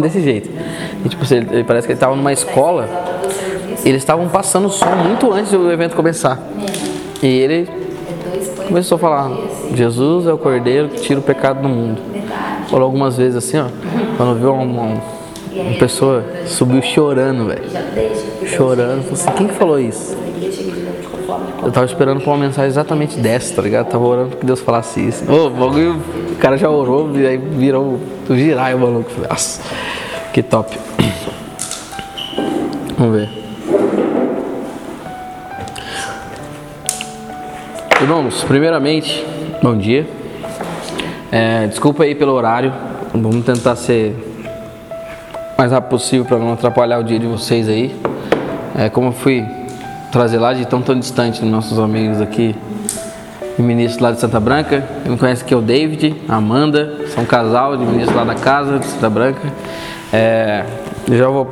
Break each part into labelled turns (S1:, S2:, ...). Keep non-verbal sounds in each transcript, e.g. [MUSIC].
S1: desse jeito. E, tipo, ele, parece que ele estava numa escola. Eles estavam passando som muito antes do evento começar. E ele começou a falar: Jesus é o Cordeiro que tira o pecado do mundo. Falou algumas vezes assim, ó. Quando viu uma, uma, pessoa subiu chorando, velho. Chorando. Falei assim: quem que falou isso? Eu tava esperando por uma mensagem exatamente dessa, tá ligado? Tava orando que Deus falasse isso. Ô, bagulho, o cara já orou e aí virou o girar o maluco. Nossa, que top. Vamos ver. Irmãos, primeiramente, bom dia. É, desculpa aí pelo horário. Vamos tentar ser mais rápido possível para não atrapalhar o dia de vocês aí. É, como eu fui trazer lá de tão tão distante dos nossos amigos aqui ministros lá de Santa Branca. Quem me conhece aqui é o David, a Amanda, são um casal de ministros lá da casa de Santa Branca. É, já vou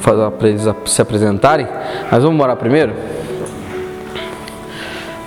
S1: fazer para eles se apresentarem, mas vamos morar primeiro?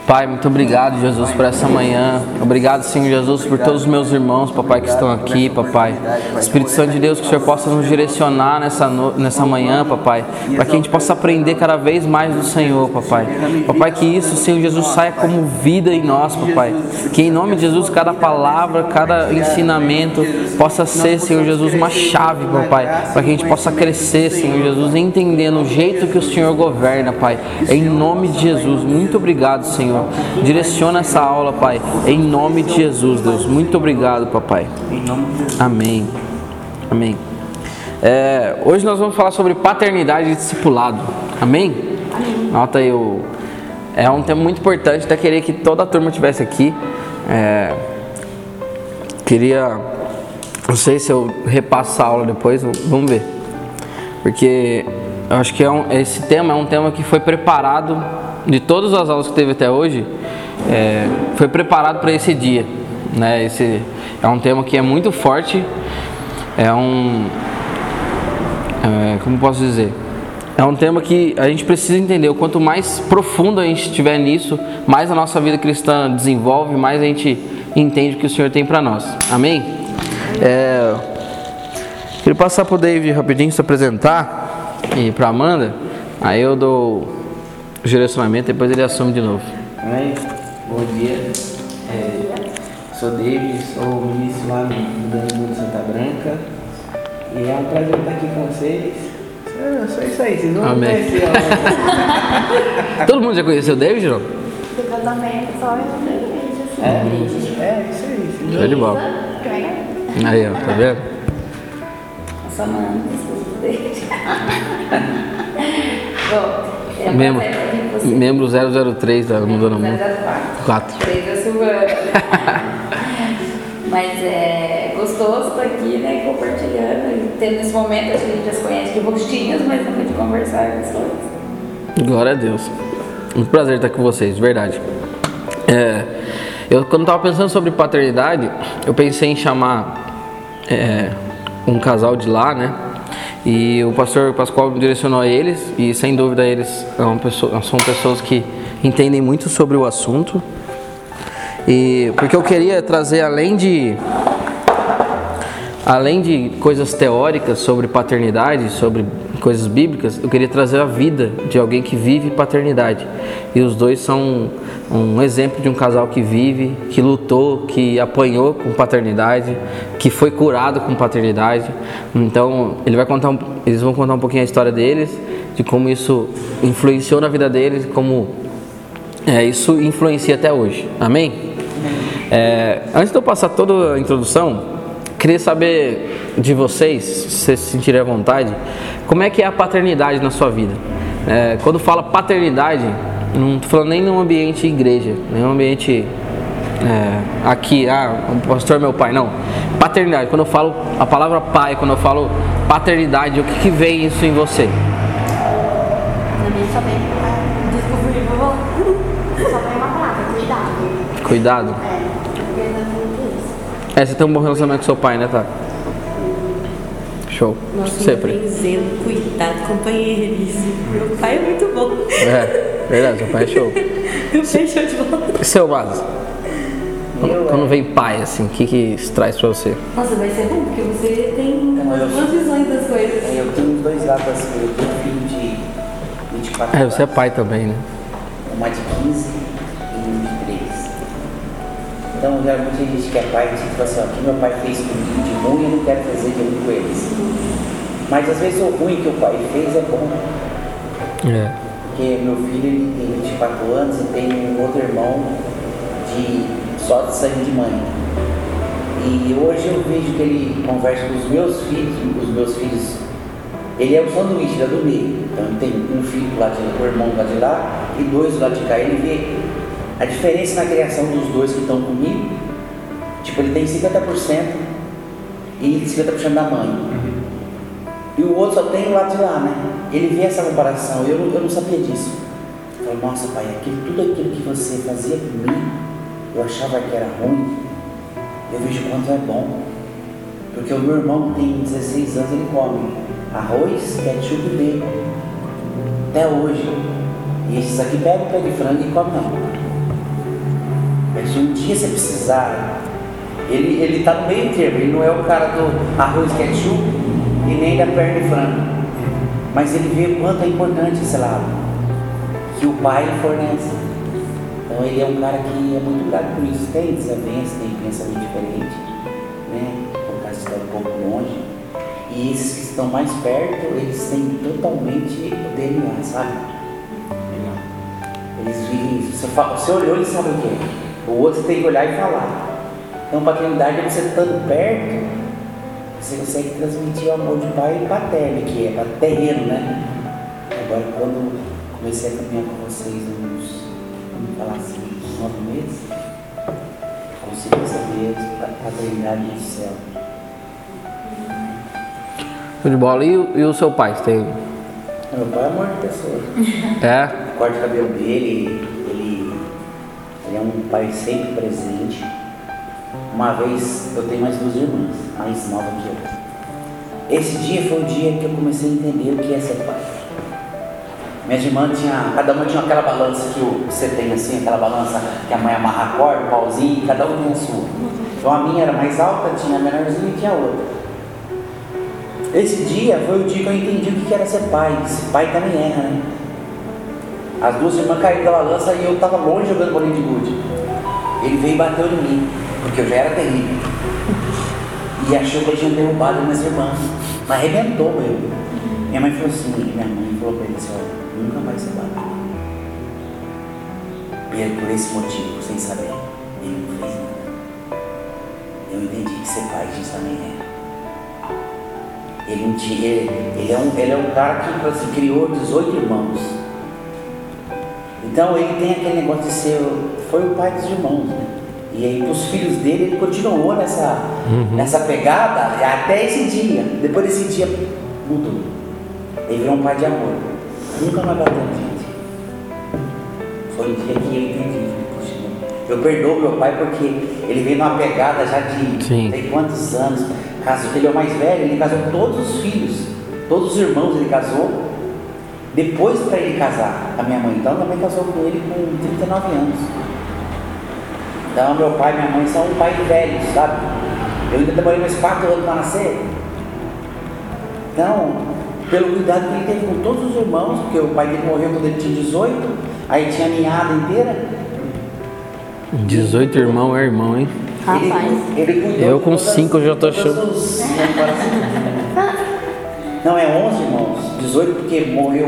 S1: Pai, muito obrigado, Jesus, por essa manhã. Obrigado, Senhor Jesus, por todos os meus irmãos, papai, que estão aqui, papai. Espírito Santo de Deus, que o Senhor possa nos direcionar nessa, no... nessa manhã, papai, para que a gente possa aprender cada vez mais do Senhor, papai. Papai, que isso, Senhor Jesus, saia como vida em nós, papai. Que em nome de Jesus, cada palavra, cada ensinamento possa ser, Senhor Jesus, uma chave, papai, para que a gente possa crescer, Senhor Jesus, entendendo o jeito que o Senhor governa, pai. Em nome de Jesus, muito obrigado, Senhor. Senhor. Direciona essa aula, Pai, em nome de Jesus, Deus. Muito obrigado, papai. Amém. Amém. É, hoje nós vamos falar sobre paternidade e discipulado. Amém? Nota aí, o, é um tema muito importante. Até queria que toda a turma estivesse aqui. É, queria, não sei se eu repasso a aula depois, vamos ver. Porque eu acho que é um, esse tema é um tema que foi preparado de todas as aulas que teve até hoje, é, foi preparado para esse dia. Né? Esse é um tema que é muito forte, é um. É, como posso dizer? É um tema que a gente precisa entender. Quanto mais profundo a gente estiver nisso, mais a nossa vida cristã desenvolve, mais a gente entende o que o Senhor tem para nós. Amém? É, queria passar para o David rapidinho se apresentar e para Amanda. Aí eu dou o direcionamento, depois ele assume de novo.
S2: Oi, bom dia. É, sou David, sou ministro lá no Dano de Santa Branca. E é um prazer estar aqui com vocês. É só isso aí, vocês vão
S1: Amém.
S2: conhecer. ó. [LAUGHS]
S1: Todo mundo já conheceu o David, João?
S3: Do casamento, só eu não assim.
S2: É, é isso aí.
S1: Show de bola. Aí, ó, tá vendo?
S3: Nossa mãe, esposa dele. Bom, é um
S1: Membro,
S3: prazer estar aqui com você.
S1: membro 003 da Mudando Mundo.
S3: 04.
S1: 4.
S3: Três da Silvana. [LAUGHS] Mas é gostoso estar aqui, né, compartilhando e tendo esse momento, acho que a gente já se conhece de rostinhos, mas nunca de conversar com pessoas.
S1: Glória a Deus. Muito prazer estar com vocês, de verdade. É, eu, quando estava pensando sobre paternidade, eu pensei em chamar é, um casal de lá, né? E o pastor Pascoal me direcionou a eles, e sem dúvida eles é pessoa- são pessoas que entendem muito sobre o assunto. E porque eu queria trazer além de além de coisas teóricas sobre paternidade, sobre coisas bíblicas, eu queria trazer a vida de alguém que vive paternidade. E os dois são um exemplo de um casal que vive, que lutou, que apanhou com paternidade, que foi curado com paternidade. Então, ele vai contar eles vão contar um pouquinho a história deles, de como isso influenciou na vida deles, como é, isso influencia até hoje. Amém? É, antes de eu passar toda a introdução, queria saber de vocês, se vocês se sentirem à vontade, como é que é a paternidade na sua vida? É, quando fala paternidade, não estou falando nem num ambiente igreja, nem num ambiente é, aqui, ah, o pastor é meu pai, não. Paternidade, quando eu falo a palavra pai, quando eu falo paternidade, o que, que vem isso em você?
S3: Cuidado. É, é.
S1: É, você tem um bom relacionamento com seu pai, né, tá? Show.
S4: Nossa,
S1: Sempre.
S4: meu zelo, cuidado, companheirismo. Meu pai é muito bom.
S1: É, verdade, seu pai é show.
S4: Meu pai é show de bola.
S1: E seu Mas?
S2: Eu,
S1: Quando
S2: é.
S1: vem pai, assim, o que que isso traz pra você?
S3: Nossa, vai ser bom, porque você tem duas visões das coisas.
S2: Eu tenho os dois lados assim, eu tenho um filho de 24
S1: É,
S2: anos.
S1: você é pai também, né?
S2: Uma de 15 e um de 13. Então, geralmente a gente que é pai, a gente fala assim, ó, o que meu pai fez comigo de ruim, eu não quero fazer de ruim com eles. Mas às vezes o ruim que o pai fez é bom.
S1: É.
S2: Porque meu filho ele tem 24 anos e tem um outro irmão de só de sangue de mãe. E hoje eu vejo que ele conversa com os meus filhos, os meus filhos. Ele é o sanduíche da do meio. Então tem um filho lado de lá, um irmão lado de lá e dois do lado de cá. Ele vê a diferença na criação dos dois que estão comigo. Tipo, ele tem 50% e 50% da mãe. E o outro só tem o lado de lá, né? Ele vê essa comparação, eu, não- eu não sabia disso. Eu falei, nossa pai, aquilo, tudo aquilo que você fazia por mim, eu achava que era ruim, eu vejo quanto é bom. Porque o meu irmão tem 16 anos, ele come arroz, ketchup e bacon. Até hoje. E esses aqui pegam o pé de frango e come não. Mas se um dia você precisar, ele, ele tá no meio termo, ele não é o cara do arroz ketchup e nem da perna de frango. Mas ele vê o quanto é importante esse lado, que o pai fornece. Então ele é um cara que é muito grato por isso. Tem desavença, tem pensamento diferente, né? O cara está um pouco longe. E esses que estão mais perto, eles têm totalmente o DNA, sabe? Eles vivem isso. Você, fala, você olhou, eles sabem o que é. O outro tem que olhar e falar. Então, paternidade é você estando perto, você consegue transmitir o amor de pai paterno, que é terreno, né? Agora, quando comecei a caminhar com vocês uns, vamos falar assim, uns nove meses, consegui saber a paternidade do céu.
S1: De bola. E, o- e o seu pai? Você tem.
S2: Meu pai é de pessoa.
S1: É?
S2: corte o cabelo dele, ele, ele é um pai sempre presente. Uma vez eu tenho mais duas irmãs, mais nova que eu. Esse dia foi o dia que eu comecei a entender o que é ser pai. Minhas irmãs tinha, cada uma tinha aquela balança que você tem assim, aquela balança que a mãe amarra a corda, o pauzinho, cada um tinha a sua. Então a minha era mais alta, tinha a menorzinha e tinha a outra. Esse dia foi o dia que eu entendi o que era ser pai. Esse pai também erra, né? As duas irmãs caíram da balança e eu tava longe jogando bolinha de gude. Ele veio e bateu em mim, porque eu já era terrível. E achou que eu tinha derrubado minhas irmãs. Mas arrebentou eu. Minha mãe falou assim, minha mãe falou pra ele assim, olha, nunca mais você bate. E é por esse motivo, sem saber, ele não fez nada. Eu entendi que ser pai a gente também é. Ele, ele, ele é um, ele é um cara que tipo assim, criou 18 irmãos. Então ele tem aquele negócio de ser, foi o pai dos irmãos, né? E aí pros filhos dele ele continuou nessa, nessa pegada até esse dia. Depois desse dia mudou. Ele virou um pai de amor. Nunca mais bateu gente. Foi o dia que eu entendi. Eu perdoo meu pai porque ele veio numa pegada já de
S1: Sim.
S2: sei quantos anos. Casou, ele é o mais velho, ele casou todos os filhos, todos os irmãos ele casou. Depois para ele casar, a minha mãe então também casou com ele com 39 anos. Então meu pai e minha mãe são um pai velho, sabe? Eu ainda demorei mais 4 anos para nascer. Então, pelo cuidado que ele teve com todos os irmãos, porque o pai dele morreu quando ele tinha 18, aí tinha a ninhada inteira.
S1: 18 irmão é irmão, hein?
S2: Ele,
S3: Rapaz.
S2: ele cuidou
S1: Eu com
S2: todas-
S1: cinco já tô achando.
S2: os- Não, é 11 irmãos. 18 porque morreu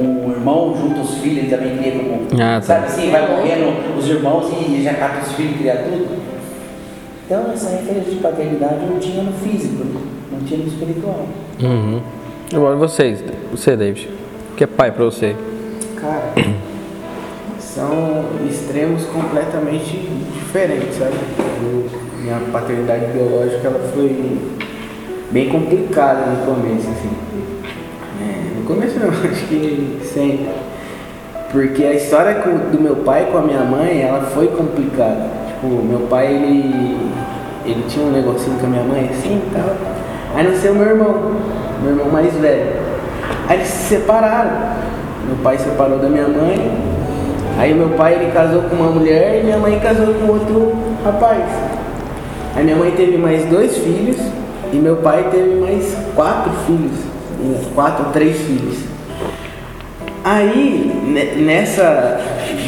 S2: um irmão junto aos filhos, ele também queria como.
S1: Ah, tá.
S2: Sabe assim, vai morrendo os irmãos e já cata os filhos, cria tudo. Então essa referência de paternidade eu tinha no físico, não tinha no espiritual.
S1: Uhum. Agora vocês, você, David. O que é pai pra você?
S5: Cara, [COUGHS] são extremos completamente diferentes, sabe? Eu- minha paternidade biológica ela foi bem complicada no começo, assim. Acho que sempre. Porque a história do meu pai com a minha mãe, ela foi complicada. Tipo, meu pai, ele, ele tinha um negocinho com a minha mãe assim e tal. Aí nasceu meu irmão, meu irmão mais velho. Aí eles se separaram. Meu pai separou da minha mãe Aí meu pai ele casou com uma mulher e minha mãe casou com outro rapaz. Aí minha mãe teve mais dois filhos e meu pai teve mais quatro filhos. Quatro ou três filhos. Aí, nessa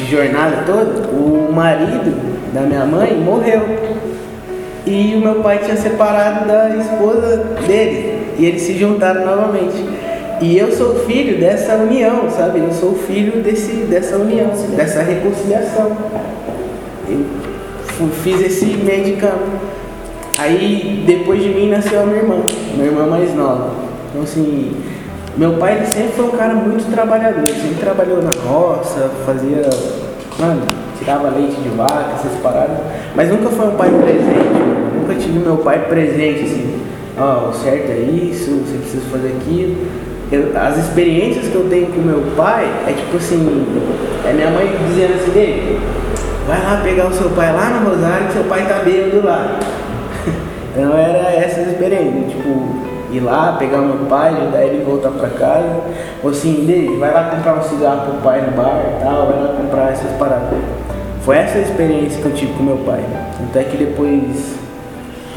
S5: jornada toda, o marido da minha mãe morreu. E o meu pai tinha separado da esposa dele. E eles se juntaram novamente. E eu sou filho dessa união, sabe? Eu sou filho desse, dessa união, dessa reconciliação. Eu fiz esse meio de campo. Aí, depois de mim, nasceu a minha irmã, minha irmã mais nova. Então, assim, meu pai ele sempre foi um cara muito trabalhador, sempre trabalhou na roça, fazia. Mano, tirava leite de vaca, essas paradas. Mas nunca foi um pai presente, nunca tive meu pai presente, assim, ó, oh, o certo é isso, você precisa fazer aquilo. Eu, as experiências que eu tenho com meu pai é tipo assim, é minha mãe dizendo assim, dele, vai lá pegar o seu pai lá no Rosário que seu pai tá bêbado lá. [LAUGHS] então era essa experiência, tipo, ir lá, pegar meu pai, ajudar ele voltar para casa. Ou assim, Dei, vai lá comprar um cigarro pro pai no bar e tal, vai lá comprar essas paradas. Foi essa a experiência que eu tive com meu pai. Até que depois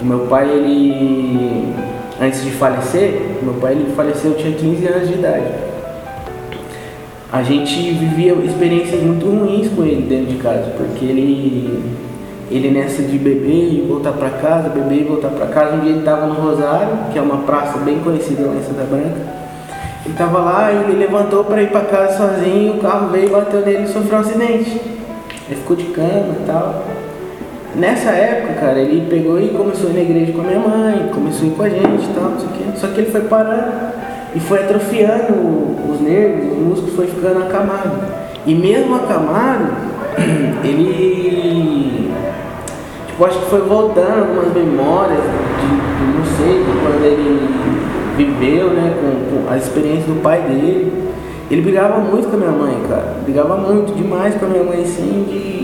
S5: o meu pai, ele antes de falecer, meu pai ele faleceu, eu tinha 15 anos de idade. A gente vivia experiências muito ruins com ele dentro de casa, porque ele ele nessa de beber e voltar para casa, beber e voltar para casa. Um dia ele estava no Rosário, que é uma praça bem conhecida lá em Santa Branca. Ele estava lá e ele levantou para ir para casa sozinho, o carro veio, bateu nele e sofreu um acidente. Ele ficou de cama e tal. Nessa época, cara, ele pegou e começou a ir na igreja com a minha mãe, começou a ir com a gente e tal, não sei o quê. Só que ele foi parando e foi atrofiando os nervos, os músculos foi ficando acamado. E mesmo acamado, [CLEARS THROAT] ele tipo, acho que foi voltando algumas memórias de, de não sei, de quando ele viveu, né, com, com a experiência do pai dele. Ele brigava muito com a minha mãe, cara. Brigava muito, demais com a minha mãe, assim, de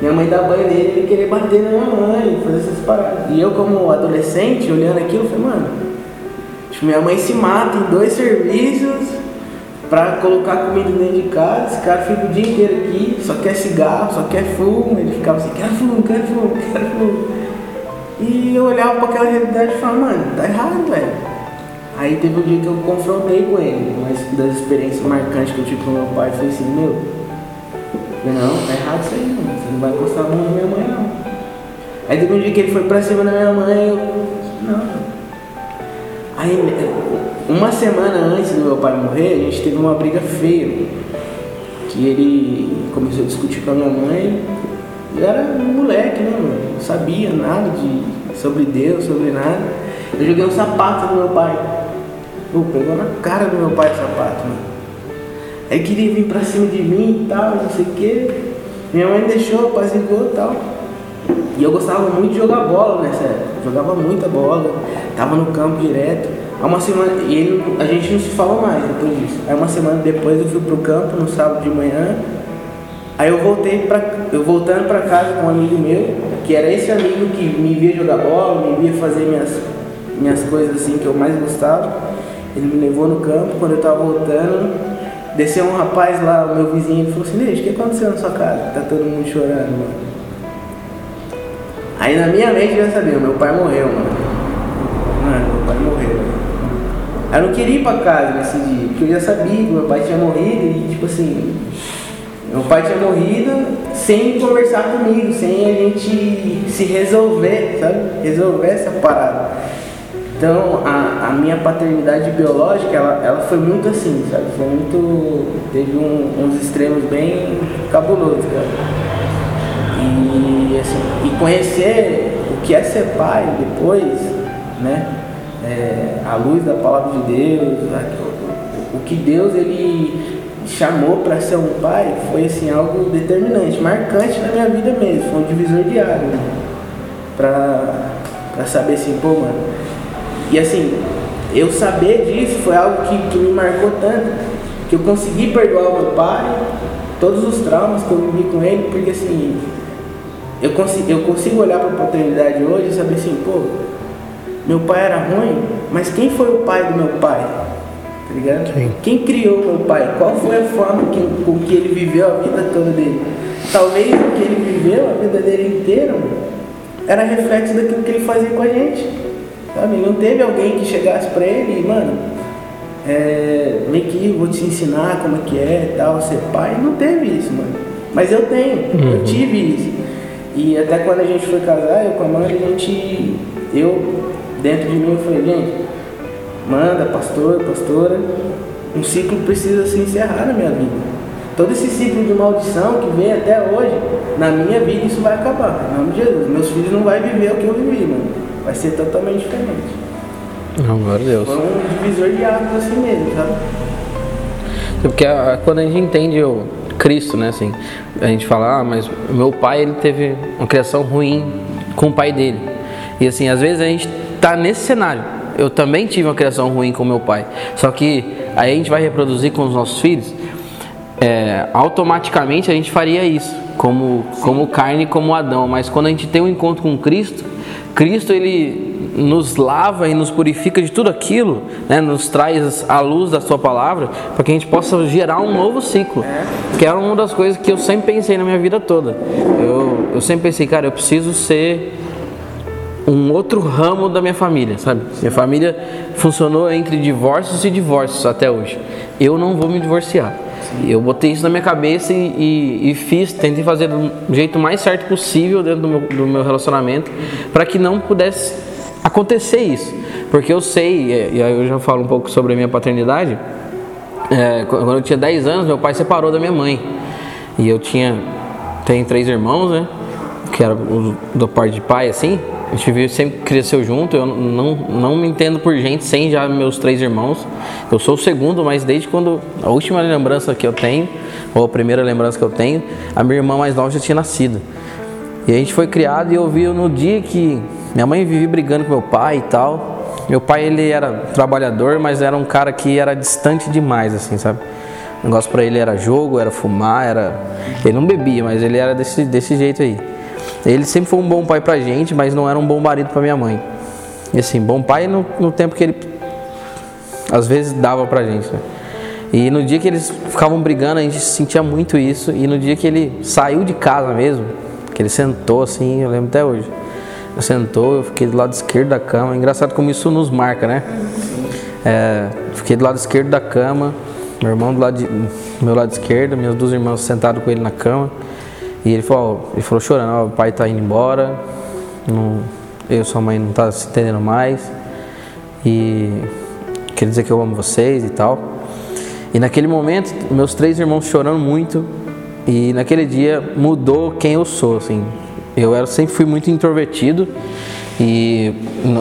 S5: minha mãe dar banho nele ele querer bater na minha mãe, fazer essas paradas. E eu, como adolescente, olhando aquilo, falei, mano, minha mãe se mata em dois serviços pra colocar comida dentro de casa, esse cara fica o dia inteiro aqui, só quer cigarro, só quer fumo, ele ficava assim, quero fumo, quero fumo, quero fumo. E eu olhava para aquela realidade e falava, mano, tá errado, velho. Aí teve um dia que eu confrontei com ele, uma das experiências marcantes que eu tive com meu pai foi assim, meu, não, tá errado isso aí, você não vai encostar a mão na minha mãe não. Aí teve um dia que ele foi pra cima da minha mãe, eu, não. Aí uma semana antes do meu pai morrer, a gente teve uma briga feia. Que ele começou a discutir com a minha mãe. Eu era um moleque, né, mano? Não sabia nada de, sobre Deus, sobre nada. Eu joguei um sapato no meu pai. Pô, pegou na cara do meu pai o sapato, mano. Aí queria vir pra cima de mim e tal, não sei o quê. Minha mãe deixou, apaziguou e tal. E eu gostava muito de jogar bola nessa época. Jogava muita bola, tava no campo direto. Há uma semana, e ele, a gente não se fala mais depois disso. Aí uma semana depois eu fui pro campo no sábado de manhã. Aí eu voltei para eu voltando para casa com um amigo meu, que era esse amigo que me via jogar bola, me via fazer minhas minhas coisas assim que eu mais gostava. Ele me levou no campo, quando eu tava voltando, desceu um rapaz lá, o meu vizinho, ele falou assim, Leite, o que aconteceu na sua casa? Tá todo mundo chorando, mano. Aí na minha mente eu já sabia, meu pai morreu, mano. Mano, meu pai morreu. Eu não queria ir pra casa nesse dia, porque eu já sabia que meu pai tinha morrido e, tipo assim, meu pai tinha morrido sem conversar comigo, sem a gente se resolver, sabe? Resolver essa parada. Então, a, a minha paternidade biológica, ela, ela foi muito assim, sabe? Foi muito. Teve um, uns extremos bem cabulosos, cara. E, assim, e conhecer o que é ser pai depois, né? É, à luz da palavra de Deus, o, que Deus ele chamou para ser um pai foi assim algo determinante, marcante na minha vida mesmo, foi um divisor diário né? para saber assim, pô, mano. E assim, eu saber disso foi algo que, que me marcou tanto, que eu consegui perdoar o meu pai, todos os traumas que eu vivi com ele, porque assim, eu consigo, eu consigo olhar para a paternidade hoje e saber assim, pô, meu pai era ruim, mas quem foi o pai do meu pai? Tá ligado?
S1: Sim.
S5: Quem criou meu pai? Qual foi a forma que, com que ele viveu a vida toda dele? Talvez o que ele viveu a vida dele inteira era reflexo daquilo que ele fazia com a gente. Sabe? Não teve alguém que chegasse pra ele e, mano, é, vem aqui, vou te ensinar como é que é tal, ser pai. Não teve isso, mano. Mas eu tenho, eu tive isso. E até quando a gente foi casar, eu com a Amanda, a gente. Eu, dentro de mim, eu falei, gente, manda, pastor, pastora, um ciclo precisa se encerrar na minha vida. Todo esse ciclo de maldição que vem até hoje, na minha vida isso vai acabar. Em nome de Jesus. Meus filhos não vão viver o que eu vivi, mano. Vai ser totalmente diferente.
S1: Não, glória a Deus.
S5: Foi um divisor de águas assim mesmo, sabe?
S1: Porque a- quando a gente entende o Cristo, né, assim, a gente fala, ah, mas meu pai, ele teve uma criação ruim com o pai dele. E assim, às vezes a gente tá nesse cenário. Eu também tive uma criação ruim com meu pai. Só que aí a gente vai reproduzir com os nossos filhos, é, automaticamente a gente faria isso, como, como carne, como Adão. Mas quando a gente tem um encontro com Cristo, Cristo ele nos lava e nos purifica de tudo aquilo, né? nos traz a luz da Sua palavra, para que a gente possa gerar um novo ciclo. Que era uma das coisas que eu sempre pensei na minha vida toda. Eu, eu sempre pensei, cara, eu preciso ser um outro ramo da minha família, sabe? Minha família funcionou entre divórcios e divórcios até hoje. Eu não vou me divorciar. Eu botei isso na minha cabeça e, e- e fiz, tentei fazer do jeito mais certo possível dentro do meu, do meu relacionamento para que não pudesse acontecer isso. Porque eu sei, e aí eu já falo um pouco sobre a minha paternidade, é, quando eu tinha 10 anos, meu pai separou da minha mãe. E eu tinha. Tem três irmãos, né? Que era do parte de pai, assim. A gente vive- sempre cresceu junto. Eu não, não me entendo por gente sem já meus três irmãos. Eu sou o segundo, mas desde quando. A última lembrança que eu tenho, ou a primeira lembrança que eu tenho, a minha irmã mais nova já tinha nascido. E a gente foi criado e eu vi no dia que minha mãe vivia brigando com meu pai e tal. Meu pai ele era trabalhador, mas era um cara que era distante demais, assim, sabe? O negócio pra ele era jogo, era fumar, era. Ele não bebia, mas ele era desse, desse jeito aí. Ele sempre foi um bom pai pra gente, mas não era um bom marido pra minha mãe. E assim, bom pai no, no tempo que ele às vezes dava pra gente. Né? E no dia que eles ficavam brigando, a gente sentia muito isso. E no dia que ele saiu de casa mesmo, que ele sentou assim, eu lembro até hoje. Ele sentou, eu fiquei do lado esquerdo da cama. Engraçado como isso nos marca, né? É, fiquei do lado esquerdo da cama, meu irmão do lado de- meu lado esquerdo, minhas duas irmãs sentadas com ele na cama. E ele falou, ele falou chorando, o pai tá indo embora, não, eu e sua mãe não tá se entendendo mais. E quer dizer que eu amo vocês e tal. E naquele momento, meus três irmãos chorando muito. E naquele dia mudou quem eu sou, assim. Eu era, sempre fui muito introvertido e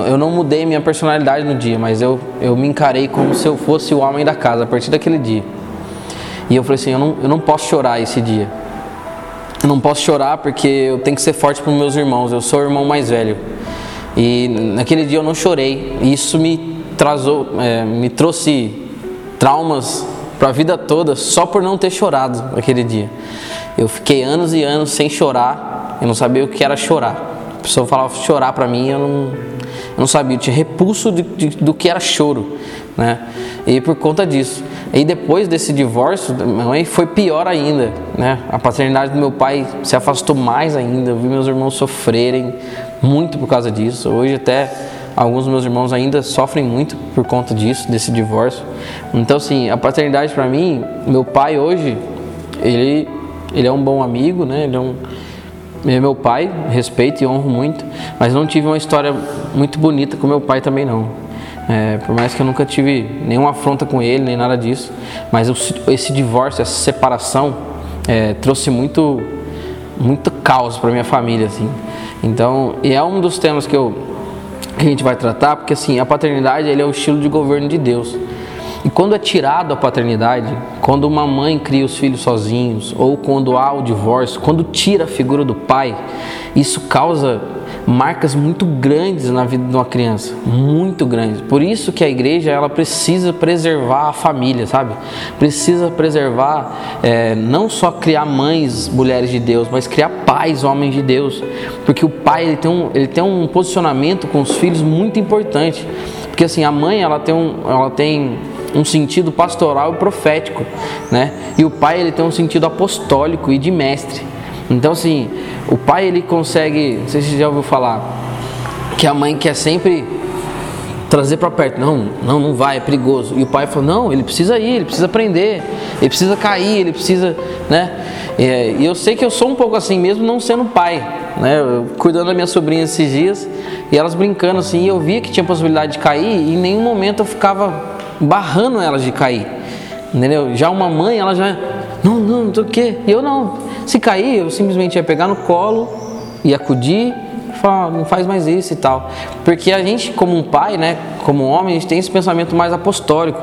S1: eu não mudei minha personalidade no dia, mas eu, eu me encarei como se eu fosse o homem da casa a partir daquele dia. E eu falei assim, eu não, eu não posso chorar esse dia. Eu não posso chorar porque eu tenho que ser forte para meus irmãos. Eu sou o irmão mais velho. E naquele dia eu não chorei. E isso me, trazou, é, me trouxe traumas para a vida toda só por não ter chorado naquele dia. Eu fiquei anos e anos sem chorar. Eu não sabia o que era chorar. A pessoa falava chorar para mim, eu não, eu não sabia. Eu tinha repulso de, de- do que era choro, né? E por conta disso. E depois desse divórcio, minha mãe foi pior ainda, né? A paternidade do meu pai se afastou mais ainda. Eu vi meus irmãos sofrerem muito por causa disso. Hoje até alguns dos meus irmãos ainda sofrem muito por conta disso, desse divórcio. Então, assim, a paternidade para mim, meu pai hoje, ele, ele é um bom amigo, né? Ele é um ele é meu pai, respeito e honro muito, mas não tive uma história muito bonita com meu pai também não. É, por mais que eu nunca tive nenhuma afronta com ele, nem nada disso, mas esse divórcio, essa separação, é, trouxe muito, muito caos para minha família, assim. Então, e é um dos temas que eu que a gente vai tratar, porque assim, a paternidade ele é o estilo de governo de Deus. E quando é tirado a paternidade, quando uma mãe cria os filhos sozinhos, ou quando há o divórcio, quando tira a figura do pai, isso causa marcas muito grandes na vida de uma criança, muito grandes. Por isso que a igreja ela precisa preservar a família, sabe? Precisa preservar é, não só criar mães, mulheres de Deus, mas criar pais, homens de Deus, porque o pai ele tem um, ele tem um posicionamento com os filhos muito importante. Porque assim, a mãe ela tem, um, ela tem um sentido pastoral e profético, né? E o pai ele tem um sentido apostólico e de mestre. Então assim, o pai ele consegue, não sei se você já ouviu falar, que a mãe quer sempre trazer para perto. Não, não, não vai, é perigoso. E o pai falou: não, ele precisa ir, ele precisa aprender, ele precisa cair, ele precisa, né? E eu sei que eu sou um pouco assim mesmo, não sendo pai, né? Eu, cuidando da minha sobrinha esses dias e elas brincando assim, e eu via que tinha possibilidade de cair e em nenhum momento eu ficava barrando elas de cair, entendeu? Já uma mãe, ela já, não, não, não sei o quê. E eu não. Se cair, eu simplesmente ia pegar no colo e acudir fala, não faz mais isso e tal. Porque a gente, como um pai, né, como homem, a gente tem esse pensamento mais apostólico.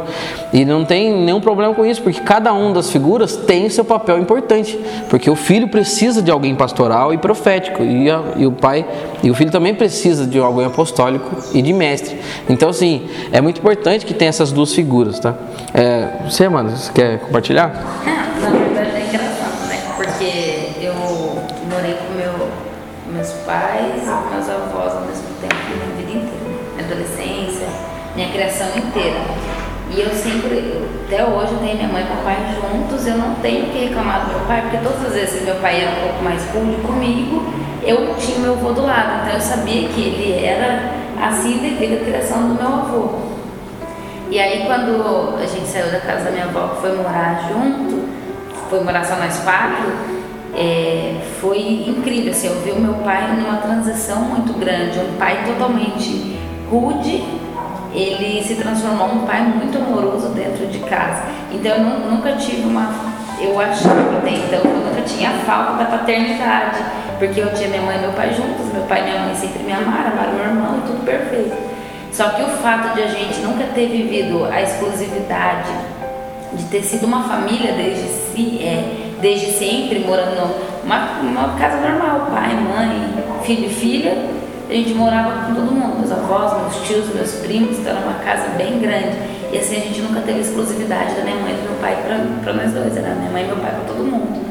S1: E não tem nenhum problema com isso, porque cada um das figuras tem seu papel importante. Porque o filho precisa de alguém pastoral e profético, e, a, e o pai, e o filho também precisa de alguém apostólico e de mestre. Então, assim, é muito importante que tenha essas duas figuras, tá? É, você, mano, você quer compartilhar?
S3: Não, na hoje, eu tenho minha mãe e papai juntos, eu não tenho que reclamar do meu pai, porque todas as vezes que meu pai era um pouco mais rude comigo, eu tinha meu avô do lado, então eu sabia que ele era assim devido à criação do meu avô. E aí quando a gente saiu da casa da minha avó, foi morar junto, foi morar só nós quatro, é, foi incrível, assim, eu vi o meu pai numa transição muito grande, um pai totalmente rude, ele se transformou num pai muito amoroso dentro de casa. Então eu nu- nunca tive uma, eu achava até então, que eu nunca tinha falta da paternidade, porque eu tinha minha mãe e meu pai juntos, meu pai e minha mãe sempre me amaram, amaram meu irmão, tudo perfeito. Só que o fato de a gente nunca ter vivido a exclusividade de ter sido uma família desde, si, é, desde sempre, morando numa uma casa normal, pai, mãe, filho e filha. A gente morava com todo mundo, meus avós, meus tios, meus primos, então era uma casa bem grande. E assim a gente nunca teve exclusividade da minha mãe e do meu pai para nós dois, era minha mãe e meu pai para todo mundo.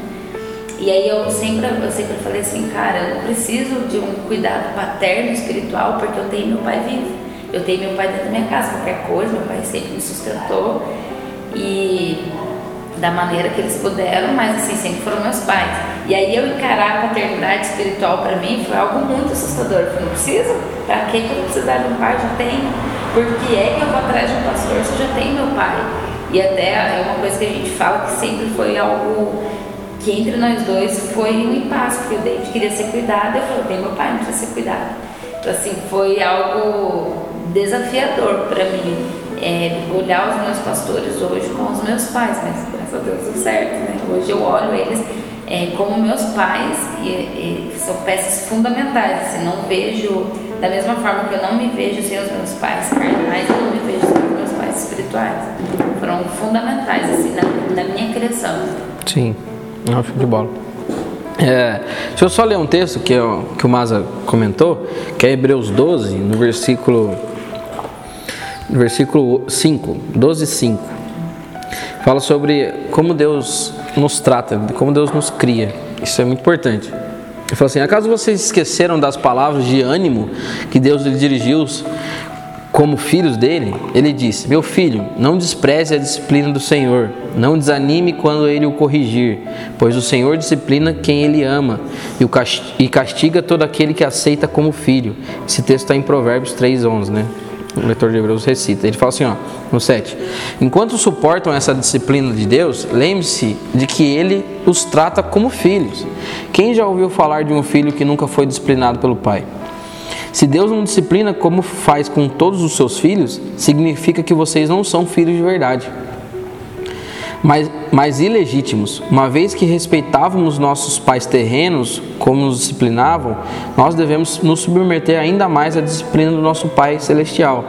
S3: E aí eu sempre, eu sempre falei assim, cara, eu preciso de um cuidado paterno espiritual porque eu tenho meu pai vivo. Eu tenho meu pai dentro da minha casa, qualquer coisa, meu pai sempre me sustentou. E da maneira que eles puderam, mas assim, sempre foram meus pais. E aí eu encarar a paternidade espiritual para mim foi algo muito assustador. Eu falei, não preciso? Pra que eu vou precisar de um pai? Já tenho. Por que é que eu vou atrás de um pastor se eu já tenho meu pai? E até é uma coisa que a gente fala que sempre foi algo que entre nós dois foi um impasse, porque o David queria ser cuidado, eu falei, bem, meu pai não precisa ser cuidado. Então, assim, foi algo desafiador para mim, é, olhar os meus pastores hoje com os meus pais, mas graças a Deus deu certo, né? Hoje eu olho eles é, como meus pais e, e são peças fundamentais, assim, não vejo, da mesma forma que eu não me vejo sem os meus pais carnais, eu não me vejo sem os meus pais espirituais. Foram fundamentais, assim, na, na minha criação.
S1: Sim, não, show de bola. É, deixa eu só ler um texto que, eu- que o Maza comentou, que é Hebreus 12, no versículo, versículo 5, 12, 5. Fala sobre como Deus nos trata, como Deus nos cria. Isso é muito importante. Ele fala assim: acaso vocês esqueceram das palavras de ânimo que Deus lhe dirigiu como filhos dele, ele disse: Meu filho, não despreze a disciplina do Senhor, não desanime quando ele o corrigir, pois o Senhor disciplina quem ele ama e castiga todo aquele que aceita como filho. Esse texto está em Provérbios 3,11, né? O leitor de Hebreus recita. Ele fala assim, ó, no 7. Enquanto suportam essa disciplina de Deus, lembre-se de que ele os trata como filhos. Quem já ouviu falar de um filho que nunca foi disciplinado pelo pai? Se Deus não disciplina como faz com todos os seus filhos, significa que vocês não são filhos de verdade, mas, mas ilegítimos. Uma vez que respeitávamos nossos pais terrenos como nos disciplinavam, nós devemos nos submeter ainda mais à disciplina do nosso Pai celestial,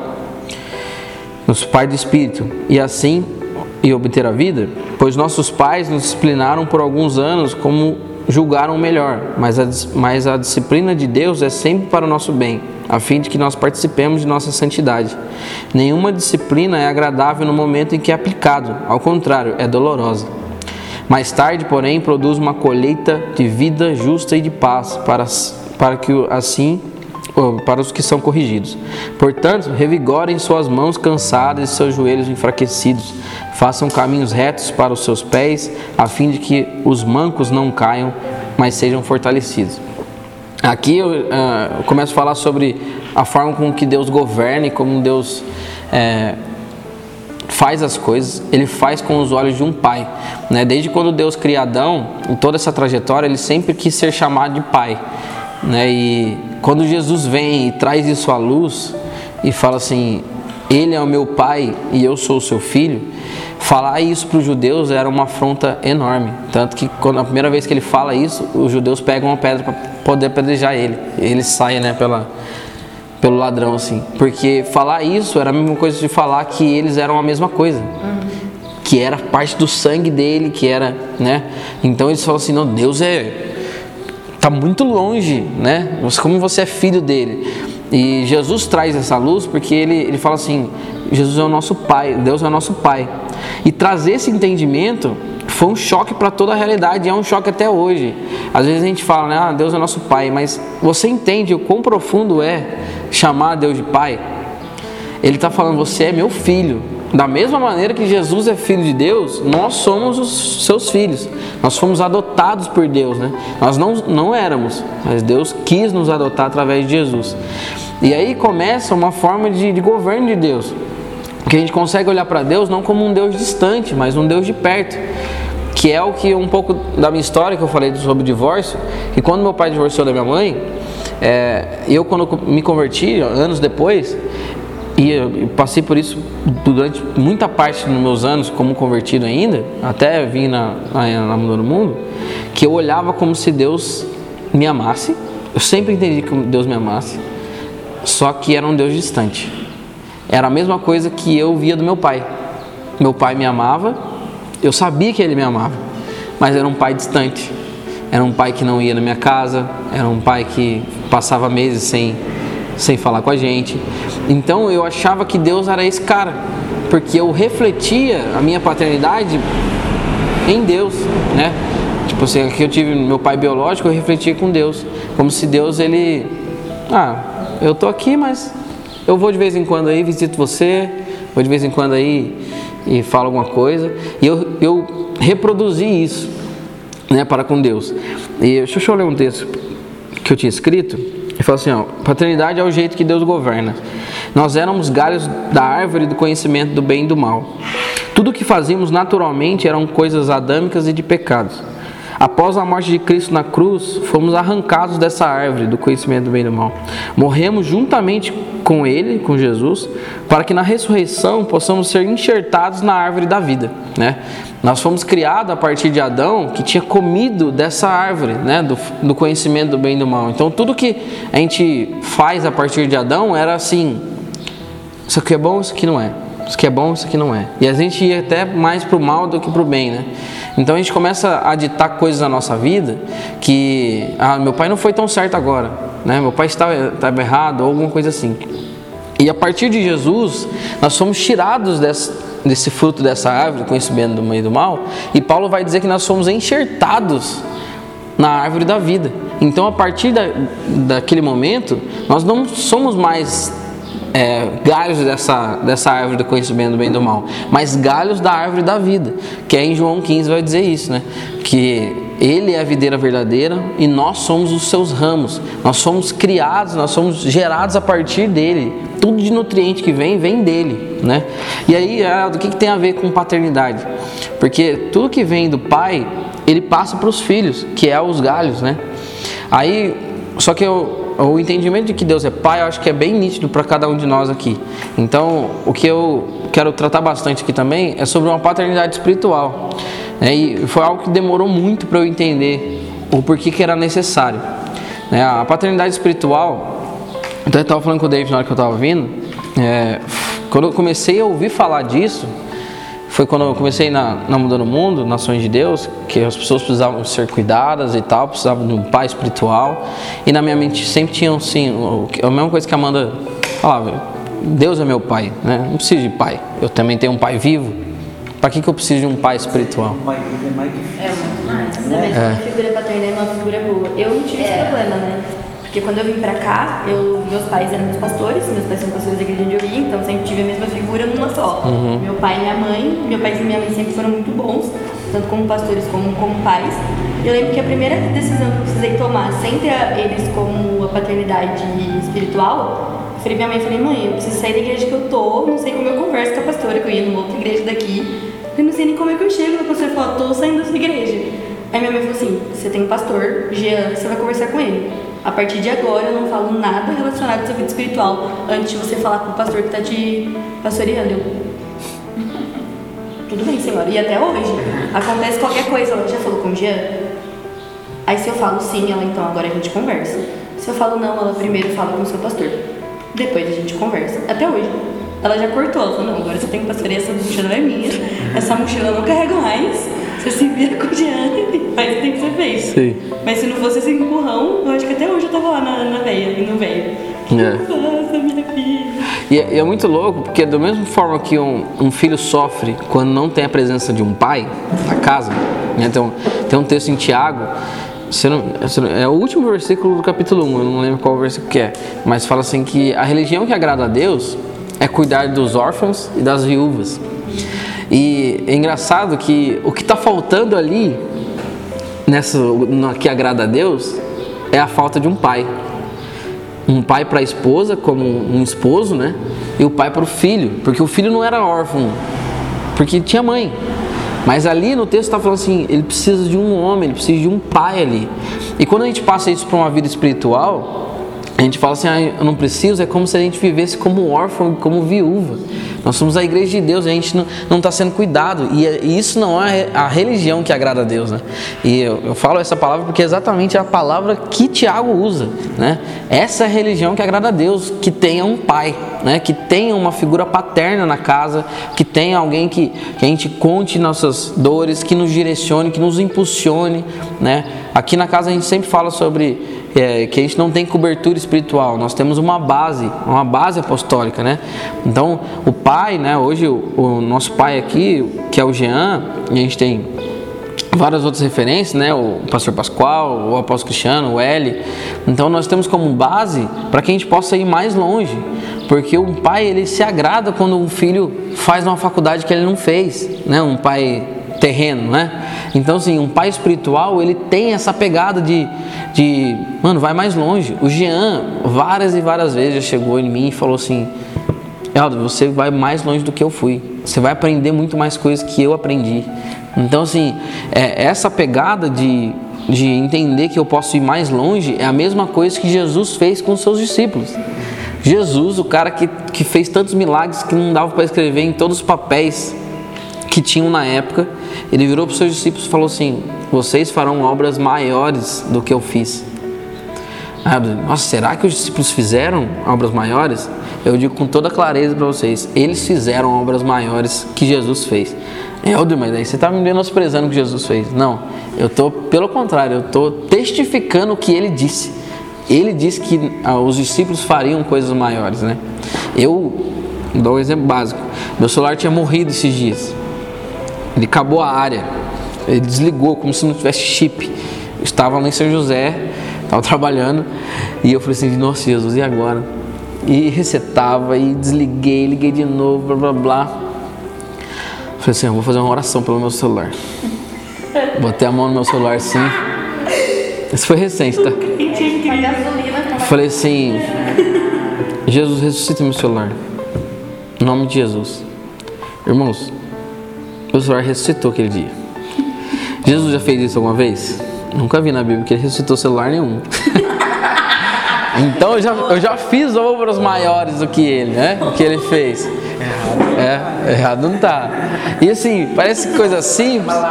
S1: nosso Pai do Espírito, e assim e obter a vida, pois nossos pais nos disciplinaram por alguns anos como julgaram melhor, mas a, mas a disciplina de Deus é sempre para o nosso bem, a fim de que nós participemos de nossa santidade. Nenhuma disciplina é agradável no momento em que é aplicado, ao contrário, é dolorosa. Mais tarde, porém, produz uma colheita de vida justa e de paz, para, para que assim para os que são corrigidos. Portanto, revigorem suas mãos cansadas e seus joelhos enfraquecidos. Façam caminhos retos para os seus pés, a fim de que os mancos não caiam, mas sejam fortalecidos. Aqui eu, uh, começo a falar sobre a forma com que Deus governa e como Deus é, faz as coisas. Ele faz com os olhos de um pai. Né? Desde quando Deus cria Adão, em toda essa trajetória, ele sempre quis ser chamado de pai. Né? E quando Jesus vem e traz isso à luz e fala assim: Ele é o meu pai e eu sou o seu filho. Falar isso para os judeus era uma afronta enorme. Tanto que quando a primeira vez que ele fala isso, os judeus pegam uma pedra para poder apedrejar ele. Ele sai né, pela, pelo ladrão, assim. Porque falar isso era a mesma coisa de falar que eles eram a mesma coisa. Uhum. Que era parte do sangue dele, que era, né? Então eles falam assim: não, Deus é está muito longe, né? Como você é filho dele. E Jesus traz essa luz porque ele, ele fala assim: Jesus é o nosso Pai, Deus é o nosso Pai. E trazer esse entendimento foi um choque para toda a realidade, é um choque até hoje. Às vezes a gente fala, né, ah, Deus é nosso Pai, mas você entende o quão profundo é chamar Deus de Pai? Ele está falando, você é meu filho. Da mesma maneira que Jesus é filho de Deus, nós somos os seus filhos. Nós fomos adotados por Deus, né? Nós não, não éramos, mas Deus quis nos adotar através de Jesus. E aí começa uma forma de, de governo de Deus. Que a gente consegue olhar para Deus não como um Deus distante, mas um Deus de perto. Que é o que um pouco da minha história que eu falei sobre o divórcio, que quando meu pai divorciou da minha mãe, é, eu quando me converti, anos depois, e eu passei por isso durante muita parte dos meus anos como convertido ainda, até vim na, na, na Mundo no Mundo, que eu olhava como se Deus me amasse. Eu sempre entendi que Deus me amasse, só que era um Deus distante. Era a mesma coisa que eu via do meu pai. Meu pai me amava, eu sabia que ele me amava, mas era um pai distante. Era um pai que não ia na minha casa, era um pai que passava meses sem sem falar com a gente. Então eu achava que Deus era esse cara, porque eu refletia a minha paternidade em Deus, né? Tipo assim, que eu tive meu pai biológico, eu refletia com Deus, como se Deus ele, ah, eu tô aqui, mas eu vou de vez em quando aí visito você, vou de vez em quando aí e falo alguma coisa, e eu, eu reproduzi isso, né, para com Deus. E deixa eu ler um texto que eu tinha escrito ele fala assim: ó, paternidade é o jeito que Deus governa. Nós éramos galhos da árvore do conhecimento do bem e do mal. Tudo o que fazíamos naturalmente eram coisas adâmicas e de pecados. Após a morte de Cristo na cruz, fomos arrancados dessa árvore do conhecimento do bem e do mal. Morremos juntamente com Ele, com Jesus, para que na ressurreição possamos ser enxertados na árvore da vida. Né? Nós fomos criados a partir de Adão, que tinha comido dessa árvore, né? do, do conhecimento do bem e do mal. Então, tudo que a gente faz a partir de Adão era assim: isso aqui é bom, isso aqui não é. Isso aqui é bom, isso aqui não é. E a gente ia até mais para o mal do que para o bem, né? Então a gente começa a ditar coisas na nossa vida que, ah, meu pai não foi tão certo agora, né? Meu pai estava, estava errado ou alguma coisa assim. E a partir de Jesus, nós somos tirados desse, desse fruto dessa árvore, conhecimento do meio do mal, e Paulo vai dizer que nós somos enxertados na árvore da vida. Então, a partir da, daquele momento, nós não somos mais é, galhos dessa, dessa árvore do conhecimento do bem e do mal, mas galhos da árvore da vida, que é em João 15 vai dizer isso, né? Que ele é a videira verdadeira e nós somos os seus ramos. Nós somos criados, nós somos gerados a partir dele. Tudo de nutriente que vem, vem dele, né? E aí, o que, que tem a ver com paternidade? Porque tudo que vem do pai, ele passa para os filhos, que é os galhos, né? Aí, só que eu, o entendimento de que Deus é Pai, eu acho que é bem nítido para cada um de nós aqui. Então, o que eu quero tratar bastante aqui também é sobre uma paternidade espiritual. É, e foi algo que demorou muito para eu entender o porquê que era necessário. É, a paternidade espiritual, então eu estava falando com o David na hora que eu estava vindo, é, quando eu comecei a ouvir falar disso, foi quando eu comecei na, na Mudando o Mundo, Nações de Deus, que as pessoas precisavam ser cuidadas e tal, precisavam de um pai espiritual. E na minha mente sempre tinha assim, a mesma coisa que a Amanda falava, Deus é meu pai, né? não preciso de pai. Eu também tenho um pai vivo. Para que, que eu preciso de um pai espiritual?
S4: É muito mais. É, a figura paterna é uma figura boa. Eu não tive esse problema, né? Porque quando eu vim pra cá, eu, meus pais eram meus pastores, meus pais são pastores da igreja de Uri, então sempre tive a mesma figura numa só. Meu pai e minha mãe, meu pai e minha mãe sempre foram muito bons, tanto como pastores como como pais. Eu lembro que a primeira decisão que eu precisei tomar, sem ter eles como a paternidade espiritual, eu falei minha mãe, falei, mãe, eu preciso sair da igreja que eu tô, não sei como eu converso com a pastora, que eu ia numa outra igreja daqui. Eu não sei nem como é que eu chego, a pastora falou, tô saindo dessa igreja. Aí minha mãe falou assim, você tem um pastor, Jean, você vai conversar com ele. A partir de agora eu não falo nada relacionado à sua vida espiritual antes de você falar com o pastor que tá te pastoreando. Eu, [LAUGHS] tudo bem, senhora. E até hoje, acontece qualquer coisa, ela já falou com o Jean? Aí se eu falo sim, ela então agora a gente conversa. Se eu falo não, ela primeiro fala com o seu pastor. Depois a gente conversa. Até hoje. Ela já cortou, ela falou, não, agora você tem que pastorear, essa mochila não é minha, essa mochila eu não carrego mais. Você se vira com o e o que tem que ser feito.
S1: Sim.
S4: Mas se não fosse esse empurrão, eu acho que até hoje eu tava lá na, na veia, e no velho.
S1: É.
S4: Nossa, minha filha.
S1: E é, e é muito louco, porque da mesma forma que um, um filho sofre quando não tem a presença de um pai na casa, né? tem, um, tem um texto em Tiago, não- não- é o último versículo do capítulo 1, eu não lembro qual versículo que é, mas fala assim que a religião que agrada a Deus é cuidar dos órfãos e das viúvas. E é engraçado que o que está faltando ali, nessa, no que agrada a Deus, é a falta de um pai um pai para a esposa como um esposo, né? E o pai para o filho, porque o filho não era órfão, porque tinha mãe. Mas ali no texto está falando assim, ele precisa de um homem, ele precisa de um pai ali. E quando a gente passa isso para uma vida espiritual, a gente fala assim, ah, eu não preciso, é como se a gente vivesse como órfão, como viúva. Nós somos a igreja de Deus, e a gente não está sendo cuidado. E, é- e isso não é a religião que agrada a Deus, né? E eu, eu falo essa palavra porque é exatamente a palavra que Tiago usa, né? Essa é a religião que agrada a Deus, que tenha um pai, né? Que tenha uma figura paterna na casa, que tenha alguém que, que a gente conte nossas dores, que nos direcione, que nos impulsione, né? Aqui na casa a gente sempre fala sobre é, que a gente não tem cobertura espiritual, nós temos uma base, uma base apostólica, né? Então, o pai, né? Hoje, o, o nosso pai aqui, que é o Jean, e a gente tem várias outras referências, né? O pastor Pascoal, o apóstolo Cristiano, o L. Então, nós temos como base para que a gente possa ir mais longe, porque o pai, ele se agrada quando um filho faz uma faculdade que ele não fez, né? Um pai terreno, né? Então, assim, um pai espiritual, ele tem essa pegada de, de, mano, vai mais longe. O Jean, várias e várias vezes, já chegou em mim e falou assim: Eldo, você vai mais longe do que eu fui. Você vai aprender muito mais coisas que eu aprendi. Então, assim, é, essa pegada de, de entender que eu posso ir mais longe é a mesma coisa que Jesus fez com os seus discípulos. Jesus, o cara que, que fez tantos milagres que não dava para escrever em todos os papéis que tinham na época, ele virou para os seus discípulos e falou assim: Vocês farão obras maiores do que eu fiz. Digo, Nossa, será que os discípulos fizeram obras maiores? Eu digo com toda clareza para vocês: eles fizeram obras maiores que Jesus fez. Helder, mas aí você está me menosprezando o que Jesus fez. Não, eu estou, pelo contrário, eu estou testificando o que ele disse. Ele disse que ah, os discípulos fariam coisas maiores, né? Eu dou um exemplo básico. Meu celular tinha morrido esses dias. Ele acabou a área. Ele desligou como se não tivesse chip. Eu estava lá em São José, estava trabalhando, e eu falei assim, nossa Jesus, e agora? E resetava, e desliguei, liguei de novo, blá blá blá. Falei assim, eu vou fazer uma oração pelo meu celular. Botei a mão no meu celular assim. Isso foi recente, tá? Falei assim, Jesus, ressuscita meu celular. Em nome de Jesus. Irmãos, meu celular ressuscitou aquele dia. Jesus já fez isso alguma vez? Nunca vi na Bíblia que ele ressuscitou celular nenhum. [LAUGHS] então eu já, eu já fiz obras maiores do que ele, né? O que ele fez. É, errado não tá. E assim, parece coisa simples. [LAUGHS]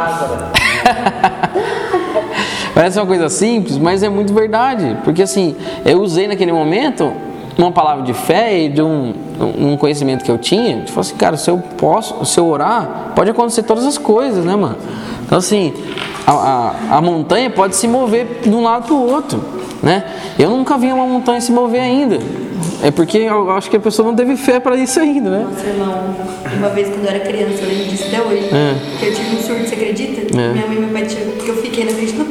S1: Parece uma coisa simples, mas é muito verdade. Porque assim, eu usei naquele momento uma palavra de fé e de um, um conhecimento que eu tinha. Falei assim, cara, se eu posso, se eu orar, pode acontecer todas as coisas, né, mano? Então assim, a, a, a montanha pode se mover de um lado para o outro, né? Eu nunca vi uma montanha se mover ainda. É porque eu acho que a pessoa não teve fé para isso ainda, né?
S4: Nossa, irmão, uma vez quando eu era criança, eu lembro disso até hoje,
S1: É.
S4: que eu tive um surto, você acredita?
S1: É.
S4: Minha mãe e meu pai tinham, porque eu fiquei na frente do...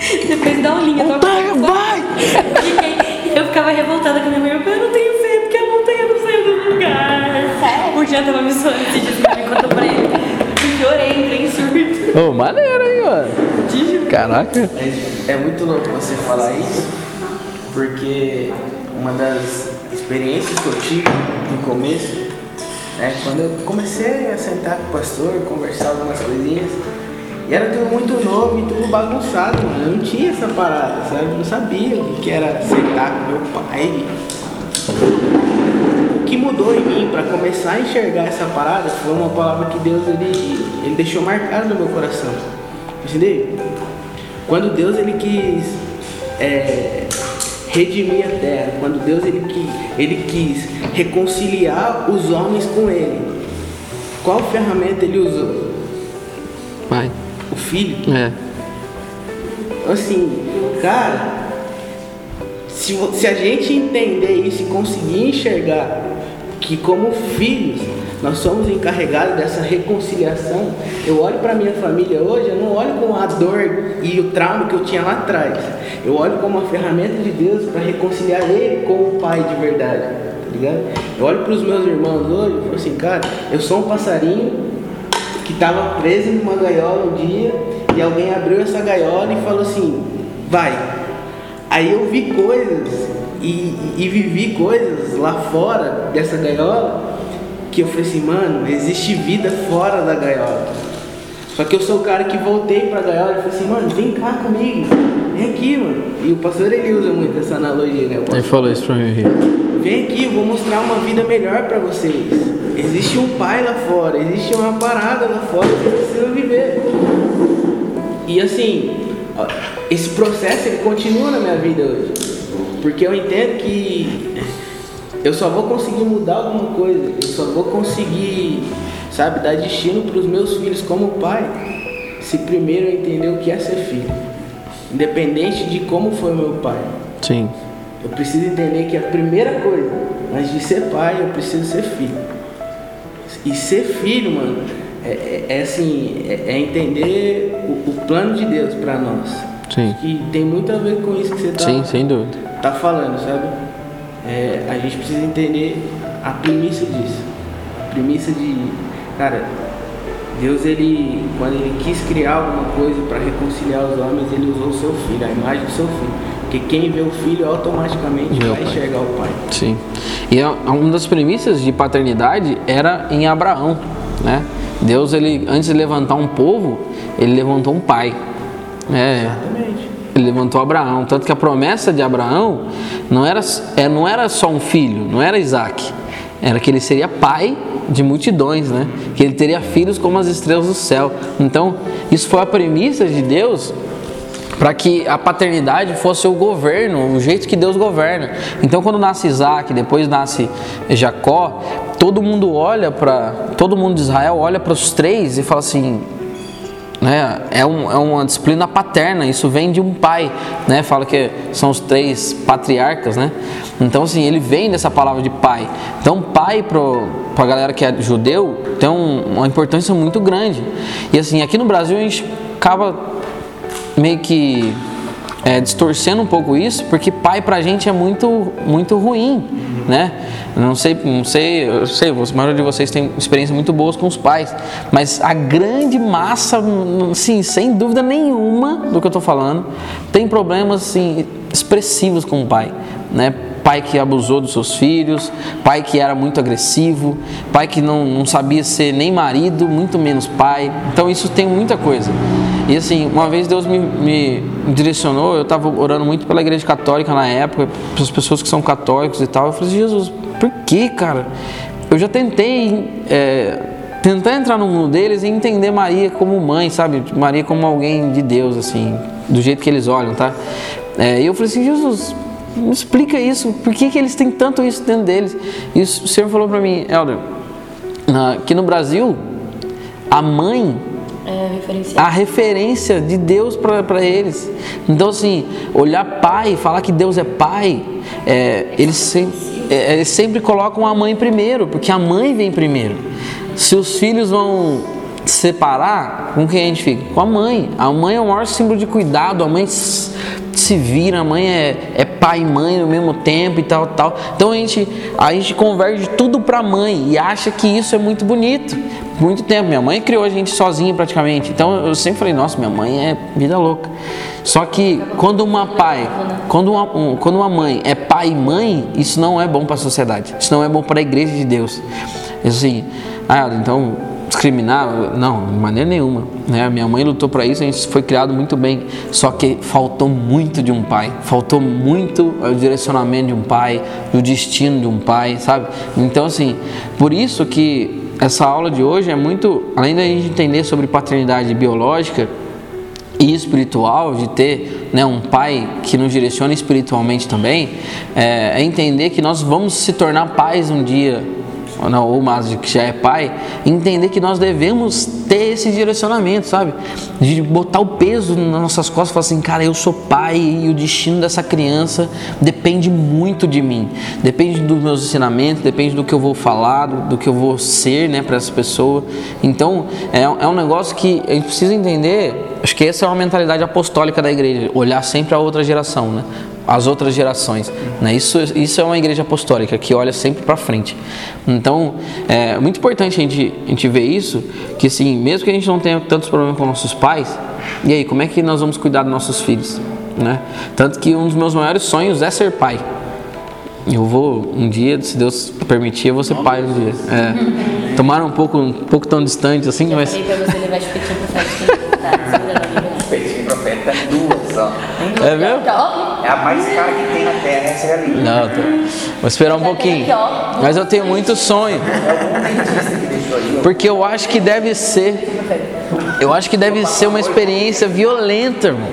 S4: [LAUGHS] Depois da aulinha,
S1: Montanha, vai! [LAUGHS]
S4: Fiquei, eu ficava revoltada com a minha mãe. Eu não tenho fé porque a montanha não saiu do lugar.
S3: Sério?
S4: Porque ela tava me zoando esse dia, me contou pra ele. Chorei, entrei em surto.
S1: Ô, maneiro aí, mano. Caraca.
S5: É, é muito louco você falar isso, porque uma das experiências que eu tive no começo, é quando eu comecei a sentar com o pastor, conversar algumas coisinhas, e era tudo muito novo e tudo bagunçado, mano. Eu não tinha essa parada, sabe? Eu não sabia o que era sentar com meu pai. O que mudou em mim para começar a enxergar essa parada foi uma palavra que Deus ele, ele deixou marcada no meu coração. Entendeu? Quando Deus ele quis é, redimir a terra, quando Deus ele, ele quis reconciliar os homens com Ele, qual ferramenta ele usou?
S1: Vai.
S5: Filho.
S1: É.
S5: Assim, cara, se, se a gente entender isso e conseguir enxergar que como filhos nós somos encarregados dessa reconciliação, eu olho para minha família hoje, eu não olho com a dor e o trauma que eu tinha lá atrás. Eu olho como uma ferramenta de Deus para reconciliar ele com o pai de verdade, tá ligado? Eu olho para os meus irmãos hoje e falo assim, cara, eu sou um passarinho que estava preso numa gaiola um dia e alguém abriu essa gaiola e falou assim, vai. Aí eu vi coisas e, e- vivi coisas lá fora dessa gaiola que eu falei assim, mano, existe vida fora da gaiola. Só que eu sou o cara que voltei pra gaiola e falei assim, mano, vem cá comigo, vem aqui, mano. E o pastor ele usa muito essa analogia, né?
S1: Ele falou isso pra mim aqui.
S5: Vem aqui, eu vou mostrar uma vida melhor pra vocês. Existe um pai lá fora, existe uma parada lá fora que vocês precisam viver. E assim, esse processo ele continua na minha vida hoje. Porque eu entendo que eu só vou conseguir mudar alguma coisa, eu só vou conseguir, sabe, dar destino para os meus filhos como pai, se primeiro eu entender o que é ser filho. Independente de como foi meu pai.
S1: Sim.
S5: Eu preciso entender que a primeira coisa, antes de ser pai, eu preciso ser filho. E ser filho, mano, é, é- é assim, é, é entender o, o plano de Deus pra nós.
S1: Sim.
S5: Que tem muito a ver com isso que você tá,
S1: Sim, sem dúvida.
S5: tá falando, sabe? É, a gente precisa entender a premissa disso. A premissa de, cara, Deus ele, quando ele quis criar alguma coisa para reconciliar os homens, ele usou o seu filho, a imagem do seu filho. Porque quem vê o filho automaticamente
S1: o
S5: vai
S1: pai.
S5: enxergar o pai.
S1: Sim. E a- uma das premissas de paternidade era em Abraão, né? Deus, ele, antes de levantar um povo, ele levantou um pai. É,
S5: Exatamente.
S1: ele levantou Abraão. Tanto que a promessa de Abraão não era, é, não era só um filho, não era Isaac. Era que ele seria pai de multidões, né? Que ele teria filhos como as estrelas do céu. Então, isso foi a premissa de Deus para que a paternidade fosse o governo, o jeito que Deus governa. Então, quando nasce Isaac, depois nasce Jacó, todo mundo olha para, todo mundo de Israel olha para os três e fala assim: né? É, um- é uma disciplina paterna, isso vem de um pai, né? Fala que são os três patriarcas, né? Então, assim, ele vem dessa palavra de pai. Então, pai para a galera que é judeu tem um- uma importância muito grande. E assim, aqui no Brasil a gente acaba meio que é, distorcendo um pouco isso, porque pai pra gente é muito, muito ruim, né? Não sei, não sei, eu sei, a maioria de vocês tem experiências muito boas com os pais, mas a grande massa, sim, sem dúvida nenhuma do que eu tô falando, tem problemas assim expressivos com o pai, né? Pai que abusou dos seus filhos, pai que era muito agressivo, pai que não, não sabia ser nem marido, muito menos pai. Então isso tem muita coisa. E assim, uma vez Deus me, me direcionou, eu estava orando muito pela igreja católica na época, para as pessoas que são católicos e tal. Eu falei, Jesus, por que, cara? Eu já tentei é, tentar entrar no mundo deles e entender Maria como mãe, sabe? Maria como alguém de Deus, assim, do jeito que eles olham, tá? É, e eu falei assim, Jesus, me explica isso, por que, que eles têm tanto isso dentro deles? E o Senhor falou para mim, Helder, que no Brasil, a mãe
S4: É referencial.
S1: a referência de Deus para eles. Então, assim, olhar pai, falar que Deus é pai, é, eles, sempre, é, eles sempre colocam a mãe primeiro, porque a mãe vem primeiro. Se os filhos vão separar, com quem a gente fica? Com a mãe. A mãe é o maior símbolo de cuidado, a mãe se vira, a mãe é, é pai e mãe no mesmo tempo e tal, tal. Então a gente, a gente converge tudo para a mãe e acha que isso é muito bonito. Muito tempo. Minha mãe criou a gente sozinha praticamente. Então eu sempre falei, nossa, minha mãe é vida louca. Só que quando uma pai, quando uma, um, quando uma mãe é pai e mãe, isso não é bom para a sociedade. Isso não é bom para a igreja de Deus. Assim, ah, então discriminar, não, de maneira nenhuma. Né? Minha mãe lutou para isso, a gente foi criado muito bem, só que faltou muito de um pai, faltou muito o direcionamento de um pai, o destino de um pai, sabe? Então, assim, por isso que essa aula de hoje é muito, além da gente entender sobre paternidade biológica e espiritual, de ter né, um pai que nos direciona espiritualmente também, é, é entender que nós vamos se tornar pais um dia ou mais que já é pai, entender que nós devemos ter esse direcionamento, sabe? De botar o peso nas nossas costas falar assim, cara, eu sou pai e o destino dessa criança depende muito de mim. Depende dos meus ensinamentos, depende do que eu vou falar, do, do que eu vou ser, né, para essa pessoa. Então, é, é um negócio que a gente precisa entender. Acho que essa é uma mentalidade apostólica da igreja, olhar sempre a outra geração, né? As outras gerações. Né? Isso, isso é uma igreja apostólica que olha sempre para frente. Então, é muito importante a gente, a gente ver isso, que assim, mesmo que a gente não tenha tantos problemas com nossos pais, e aí, como é que nós vamos cuidar dos nossos filhos? Né? Tanto que um dos meus maiores sonhos é ser pai. Eu vou, um dia, se Deus permitir, eu vou ser pai um dia. É. Tomara um pouco, um pouco tão distante assim,
S3: Já
S1: mas.
S3: falei pra você [LAUGHS]
S2: duas, ó.
S1: É mesmo?
S2: É a mais cara que tem na terra, essa é a linha.
S1: Não, tô... vou esperar um pouquinho. Mas eu tenho muito sonho.
S2: É algum dentista que deixou aí, ó.
S1: Porque eu acho que deve ser. Eu acho que deve ser uma experiência violenta, irmão.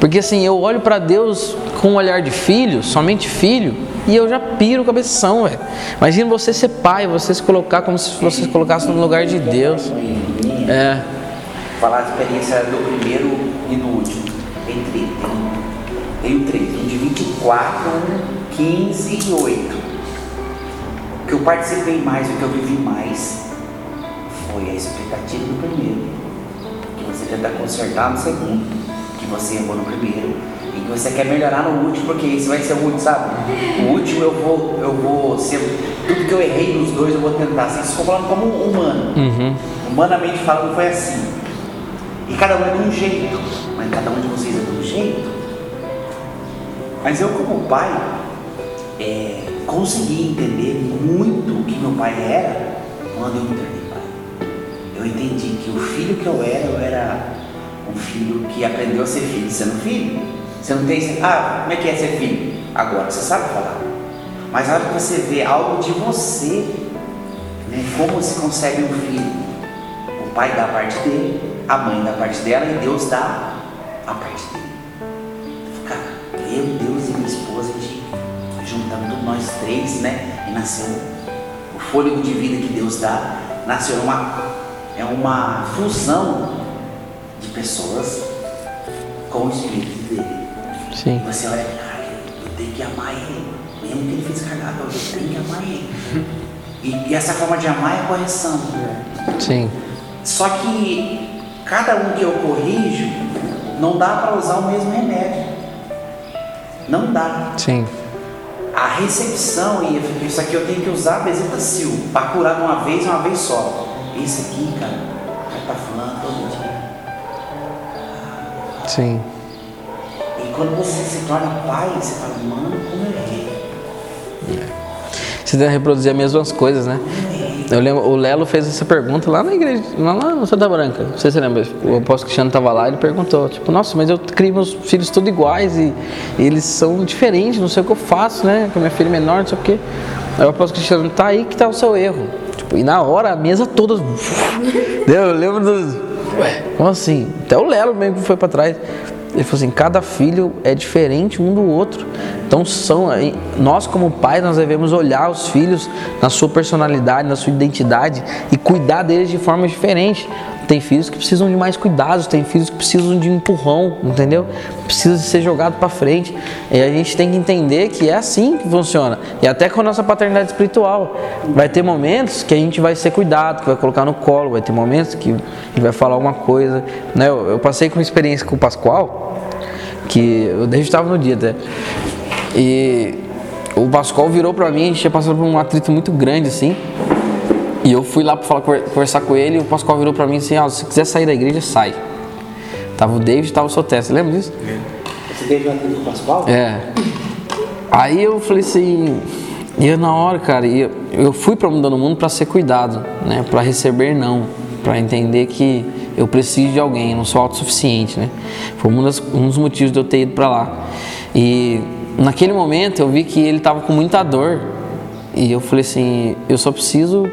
S1: Porque assim, eu olho pra Deus com um olhar de filho, somente filho, e eu já piro cabeção, velho. Imagina você ser pai, você se colocar como se você se colocasse no lugar de Deus. É.
S2: Falar a experiência do primeiro e do último. Tem, tem três, um de 24, um 15 e 8. O que eu participei mais, o que eu vivi mais, foi a expectativa do primeiro. Que você tenta consertar no segundo, que você errou no primeiro, e que você quer melhorar no último, porque esse vai ser o último, sabe? O último eu vou, eu vou ser. Tudo que eu errei nos dois eu vou tentar. Vocês estão falando como humano.
S1: Uhum.
S2: Humanamente falando, foi assim. E cada um é de um jeito, mas cada um de vocês é de um jeito. Mas eu, como pai, é, consegui entender muito o que meu pai era quando eu me tornei pai. Eu entendi que o filho que eu era, eu era um filho que aprendeu a ser filho sendo filho. Você não tem. Ah, como é que é ser filho? Agora você sabe falar. Mas na hora que você vê algo de você, né, como se concebe um filho, o pai dá a parte dele, a mãe dá a parte dela e Deus dá a parte dele. Nós três, né? E nasceu o fôlego de vida que Deus dá, nasceu uma, é uma fusão de pessoas com o Espírito dele.
S1: Sim.
S2: E você olha, cara, eu tenho que amar ele, mesmo que ele fez cagada, eu tenho que amar ele. E, e essa forma de amar é correção.
S1: Sim.
S2: Só que cada um que eu corrijo, não dá para usar o mesmo remédio. Não dá.
S1: Sim.
S2: A recepção, e isso aqui eu tenho que usar a bezetacil para curar de uma vez, uma vez só. Esse aqui, cara, o cara tá falando todo dia.
S1: Sim.
S2: E quando você se torna pai, você fala, mano, como eu errei.
S1: Você deve reproduzir as mesmas coisas, né? Eu lembro, o Lelo fez essa pergunta lá na igreja, lá, lá no Santa Branca. Não sei se você lembra. O apóstolo Cristiano estava lá e ele perguntou, tipo, nossa, mas eu crio meus filhos tudo iguais e, e eles são diferentes, não sei o que eu faço, né? Com minha filha menor, não sei o que. Aí o apóstolo Cristiano, tá aí que tá o seu erro. Tipo, e na hora a mesa toda. [LAUGHS] Eu lembro dos. Ué, como assim? Até o Lelo mesmo foi para trás. Ele falou assim: cada filho é diferente um do outro. Então são nós como pais nós devemos olhar os filhos na sua personalidade, na sua identidade e cuidar deles de forma diferente. Tem filhos que precisam de mais cuidados, tem filhos que precisam de empurrão, entendeu? Precisa ser jogado para frente. E a gente tem que entender que é assim que funciona. E até com a nossa paternidade espiritual. Vai ter momentos que a gente vai ser cuidado, que vai colocar no colo, vai ter momentos que gente vai falar alguma coisa. Né? Eu, eu passei com uma experiência com o Pascoal, que eu estava no dia até. E o Pascoal virou para mim, a gente tinha passado por um atrito muito grande assim. E eu fui lá para falar, conversar com ele e o Pascoal virou para mim assim: ah, se quiser sair da igreja, sai. Tava o David e tava o você lembra disso?
S2: Você teve uma com o Pascoal?
S1: É. Aí eu falei assim, e eu, na hora, cara, eu, eu fui para Mudando o Mundo para ser cuidado, né? Para receber não, para entender que eu preciso de alguém, eu não sou autossuficiente, né? Foi um, das, um dos motivos de eu ter ido para lá. E naquele momento eu vi que ele estava com muita dor e eu falei assim, eu só preciso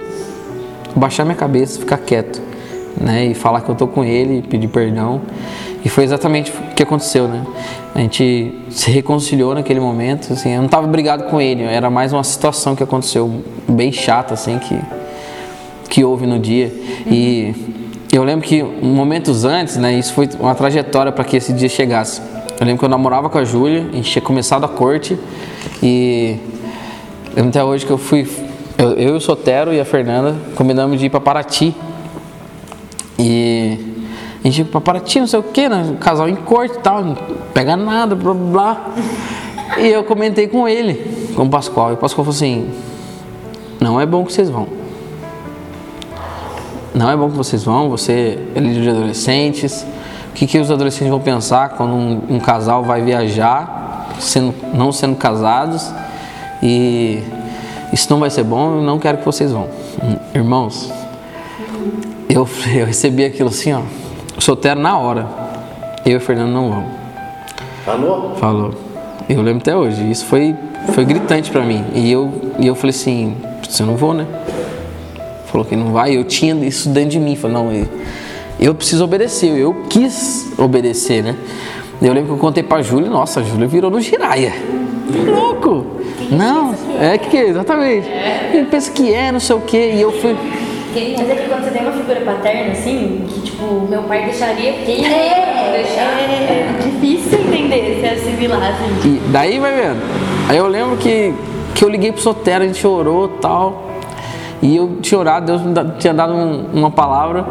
S1: baixar minha cabeça, ficar quieto, né? E falar que eu tô com ele, pedir perdão. E foi exatamente o que aconteceu, né? A gente se reconciliou naquele momento, assim, eu não estava brigado com ele, era mais uma situação que aconteceu bem chata, assim, que, que houve no dia. E eu lembro que momentos antes, né, isso foi uma trajetória para que esse dia chegasse. Eu lembro que eu namorava com a Júlia, a gente tinha começado a corte e lembro até hoje que eu fui eu, eu, o Sotero e a Fernanda combinamos de ir para Paraty. E a gente ia para Paraty, não sei o que, né? casal em corte e tal, não pega nada, blá blá. E eu comentei com ele, com o Pascoal. E o Pascoal falou assim: Não é bom que vocês vão. Não é bom que vocês vão, você é líder de adolescentes. O que, que os adolescentes vão pensar quando um, um casal vai viajar, sendo, não sendo casados, e isso não vai ser bom, eu não quero que vocês vão. Irmãos, eu, eu recebi aquilo assim, ó, solteiro na hora. Eu e o Fernando não vamos.
S2: Falou?
S1: Falou. Eu lembro até hoje. Isso foi, foi gritante para mim. E eu, e eu falei assim, você não vou, né? Falou que não vai. Eu tinha isso dentro de mim. Falei, não, eu, eu preciso obedecer. Eu quis obedecer, né? Eu lembro que eu contei pra Júlia, nossa, a Júlia virou no giraia. Louco! Não, é que exatamente. Ele pensa que é, não sei o quê, e eu fui.
S4: Mas é que quando você tem uma figura paterna, assim, que tipo, meu pai deixaria quem
S3: É,
S4: deixar. É, difícil entender se é assimilar, assim.
S1: E daí vai vendo. Aí eu lembro que, que eu liguei pro Sotero, a gente chorou tal. E eu tinha orado, Deus me da- tinha dado um- uma palavra.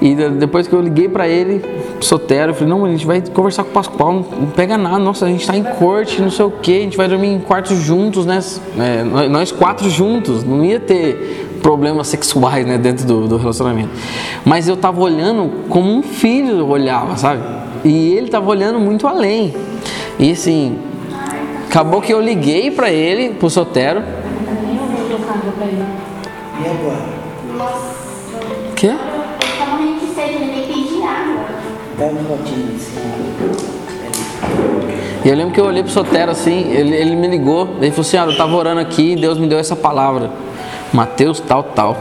S1: E de- depois que eu liguei pra ele, Sotero, eu falei, não, a gente vai conversar com o Pascoal, não, não pega nada, nossa, a gente tá em corte, não sei o que, a gente vai dormir em quartos juntos, né? É, nós- quatro juntos, não ia ter problemas sexuais né, dentro do, do relacionamento. Mas eu tava olhando como um filho olhava, sabe? E ele tava olhando muito além. E assim, acabou que eu liguei pra ele, pro Sotero.
S2: E agora?
S1: Quê? E eu lembro que eu olhei pro Sotero assim, ele, ele me ligou, ele falou assim, ah, eu tava orando aqui e Deus me deu essa palavra. Mateus tal, tal.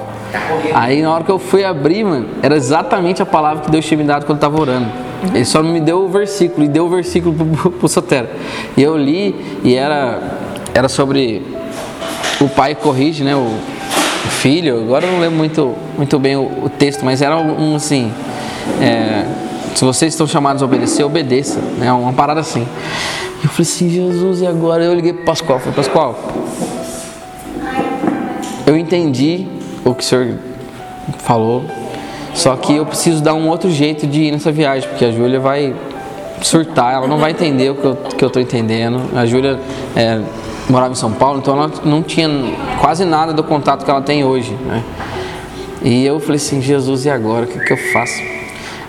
S1: Aí na hora que eu fui abrir, mano, era exatamente a palavra que Deus tinha me dado quando eu tava orando. Ele só me deu o versículo, e deu o versículo pro, pro, pro Sotero. E eu li, e era, era sobre o pai corrige, né, o, o filho. Agora eu não lembro muito, muito bem o, o texto, mas era um, um, assim, é, se vocês estão chamados a obedecer, obedeça, né, uma parada assim. Eu falei assim, Jesus, e agora? Eu liguei pro Pascoal, falei, Pascoal, eu entendi o que o senhor falou, só que eu preciso dar um outro jeito de ir nessa viagem, porque a Júlia vai surtar, ela não vai entender o que eu, que eu tô entendendo. A Júlia é, morava em São Paulo, então ela não tinha quase nada do contato que ela tem hoje, né? E eu falei assim, Jesus, e agora? O que, que eu faço?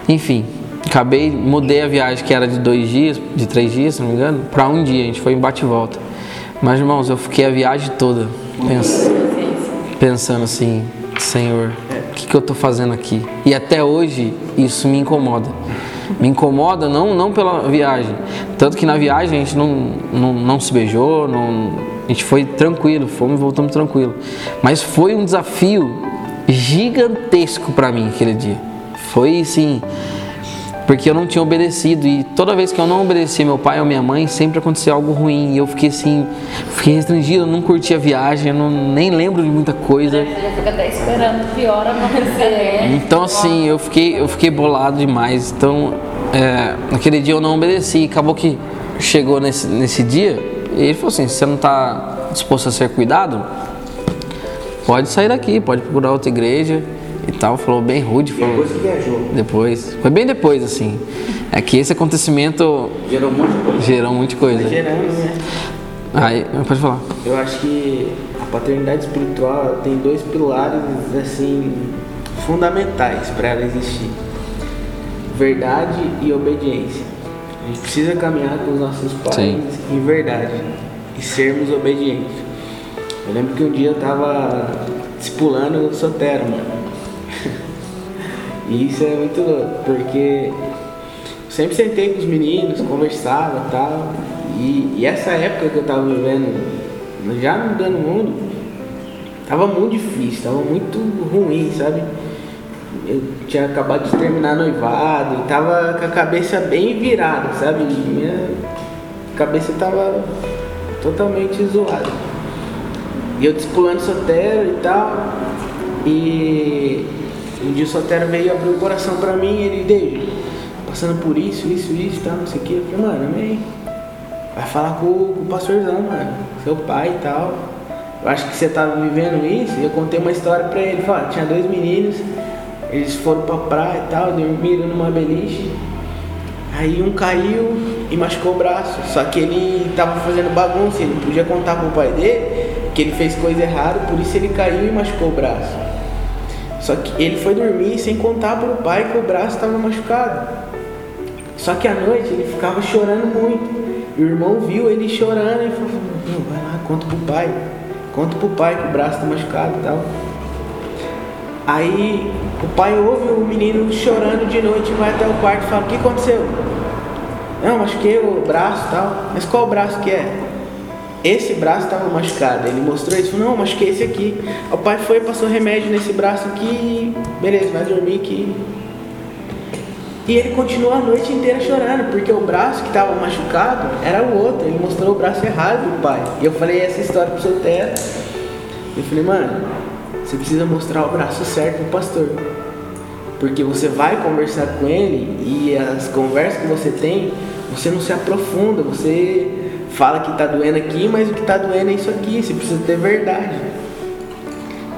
S1: Enfim, acabei, mudei a viagem que era de dois dias, de três dias, se não me engano, para um dia, a gente foi em bate e volta. Mas, irmãos, eu fiquei a viagem toda pens- pensando assim, Senhor, o que, que eu tô fazendo aqui? E até hoje isso me incomoda. Me incomoda não, não pela viagem. Tanto que na viagem a gente não, não, não se beijou, não, a gente foi tranquilo, fomos e voltamos tranquilo. Mas foi um desafio gigantesco para mim aquele dia. Foi assim. Porque eu não tinha obedecido e toda vez que eu não obedecia meu pai ou minha mãe, sempre acontecia algo ruim e eu fiquei assim, fiquei restringido, eu não curtia a viagem, eu não, nem lembro de muita coisa.
S3: Até esperando pior acontecer. [LAUGHS]
S1: Então assim, eu fiquei, eu fiquei bolado demais. Então, é, naquele dia eu não obedeci. Acabou que chegou nesse, nesse dia e ele falou assim: você não está disposto a ser cuidado? Pode sair daqui, pode procurar outra igreja e tal. Falou bem rude. Falou,
S5: Depois que viajou.
S1: depois. Foi bem depois, assim. É que esse acontecimento
S5: Gerou muita coisa.
S1: gerou muita coisa.
S5: Gerando, né?
S1: Aí, pode falar.
S5: Eu acho que a paternidade espiritual tem dois pilares assim fundamentais para ela existir: verdade e obediência. A gente precisa caminhar com os nossos pais
S1: Sim.
S5: em verdade e sermos obedientes. Eu lembro que um dia eu tava discipulando o Sotero, mano. E isso é muito louco, porque sempre sentei com os meninos, conversava e tal. E, essa época que eu tava vivendo, já mudando o mundo, tava muito difícil, tava muito ruim, sabe? Eu tinha acabado de terminar noivado, tava com a cabeça bem virada, sabe? Minha cabeça tava totalmente zoada. E eu discipulando Sotero e tal. E um dia o Sotero veio abrir o coração pra mim e ele, David, passando por isso, isso, isso, tal, não sei o que. Eu falei, mano, amém. Vai falar com, o- com o pastorzão, mano, seu pai e tal. Eu acho que você tava vivendo isso. E eu contei uma história pra ele. Tinha dois meninos, eles foram pra praia e tal, dormiram numa beliche. Aí um caiu e machucou o braço. Só que ele tava fazendo bagunça, ele não podia contar pro pai dele que ele fez coisa errada, por isso ele caiu e machucou o braço. Só que ele foi dormir sem contar pro pai que o braço estava machucado. Só que à noite ele ficava chorando muito. E o irmão viu ele chorando e falou: vai lá, conta pro pai. Conta pro pai que o braço tá machucado e tal. Aí o pai ouve o menino chorando de noite, vai até o quarto e fala: O que aconteceu? Não, machuquei o braço e tal. Mas qual braço que é? Esse braço estava machucado. Ele mostrou isso, falou, não, machuquei esse aqui. O pai foi, passou remédio nesse braço aqui beleza, vai dormir aqui. E ele continuou a noite inteira chorando, porque o braço que estava machucado era o outro. Ele mostrou o braço errado pro pai. E eu falei essa história pro Sotero. Eu falei, mano, você precisa mostrar o braço certo pro pastor. Porque você vai conversar com ele e as conversas que você tem, você não se aprofunda, você fala que tá doendo aqui, mas o que tá doendo é isso aqui, você precisa ter verdade.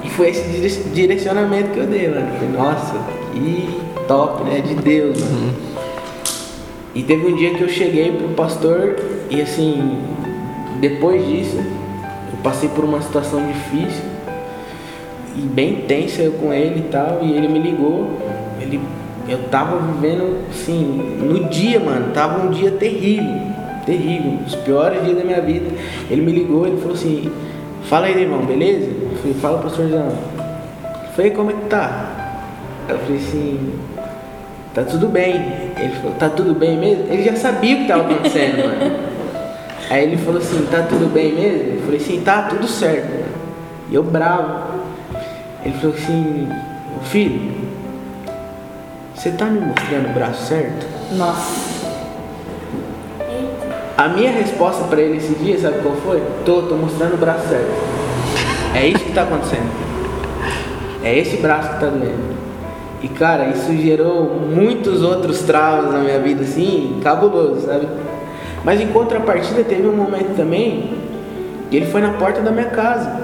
S5: E foi esse dire- direcionamento que eu dei, mano. Falei, nossa, que top, né? De Deus, mano. E teve um dia que eu cheguei pro pastor e assim, depois disso, eu passei por uma situação difícil e bem tensa eu com ele e tal, e ele me ligou. Ele, eu tava vivendo, assim, no dia, mano, tava um dia terrível, terrível, dos piores dias da minha vida. Ele me ligou, ele falou assim, fala aí, irmão, beleza? Eu falei, fala, pastorzão. Eu falei, como é que tá? Eu falei assim, tá tudo bem. Ele falou, tá tudo bem mesmo? Ele já sabia o que tava acontecendo, mano. Aí ele falou assim, tá tudo bem mesmo? Eu falei assim, tá tudo certo. E eu bravo. Ele falou assim, filho, você tá me mostrando o braço certo?
S3: Nossa.
S5: A minha resposta pra ele esse dia, sabe qual foi? Tô, tô mostrando o braço certo. É isso que tá acontecendo. É esse braço que tá doendo. E cara, isso gerou muitos outros traumas na minha vida, assim, cabuloso, sabe? Mas em contrapartida teve um momento também que ele foi na porta da minha casa.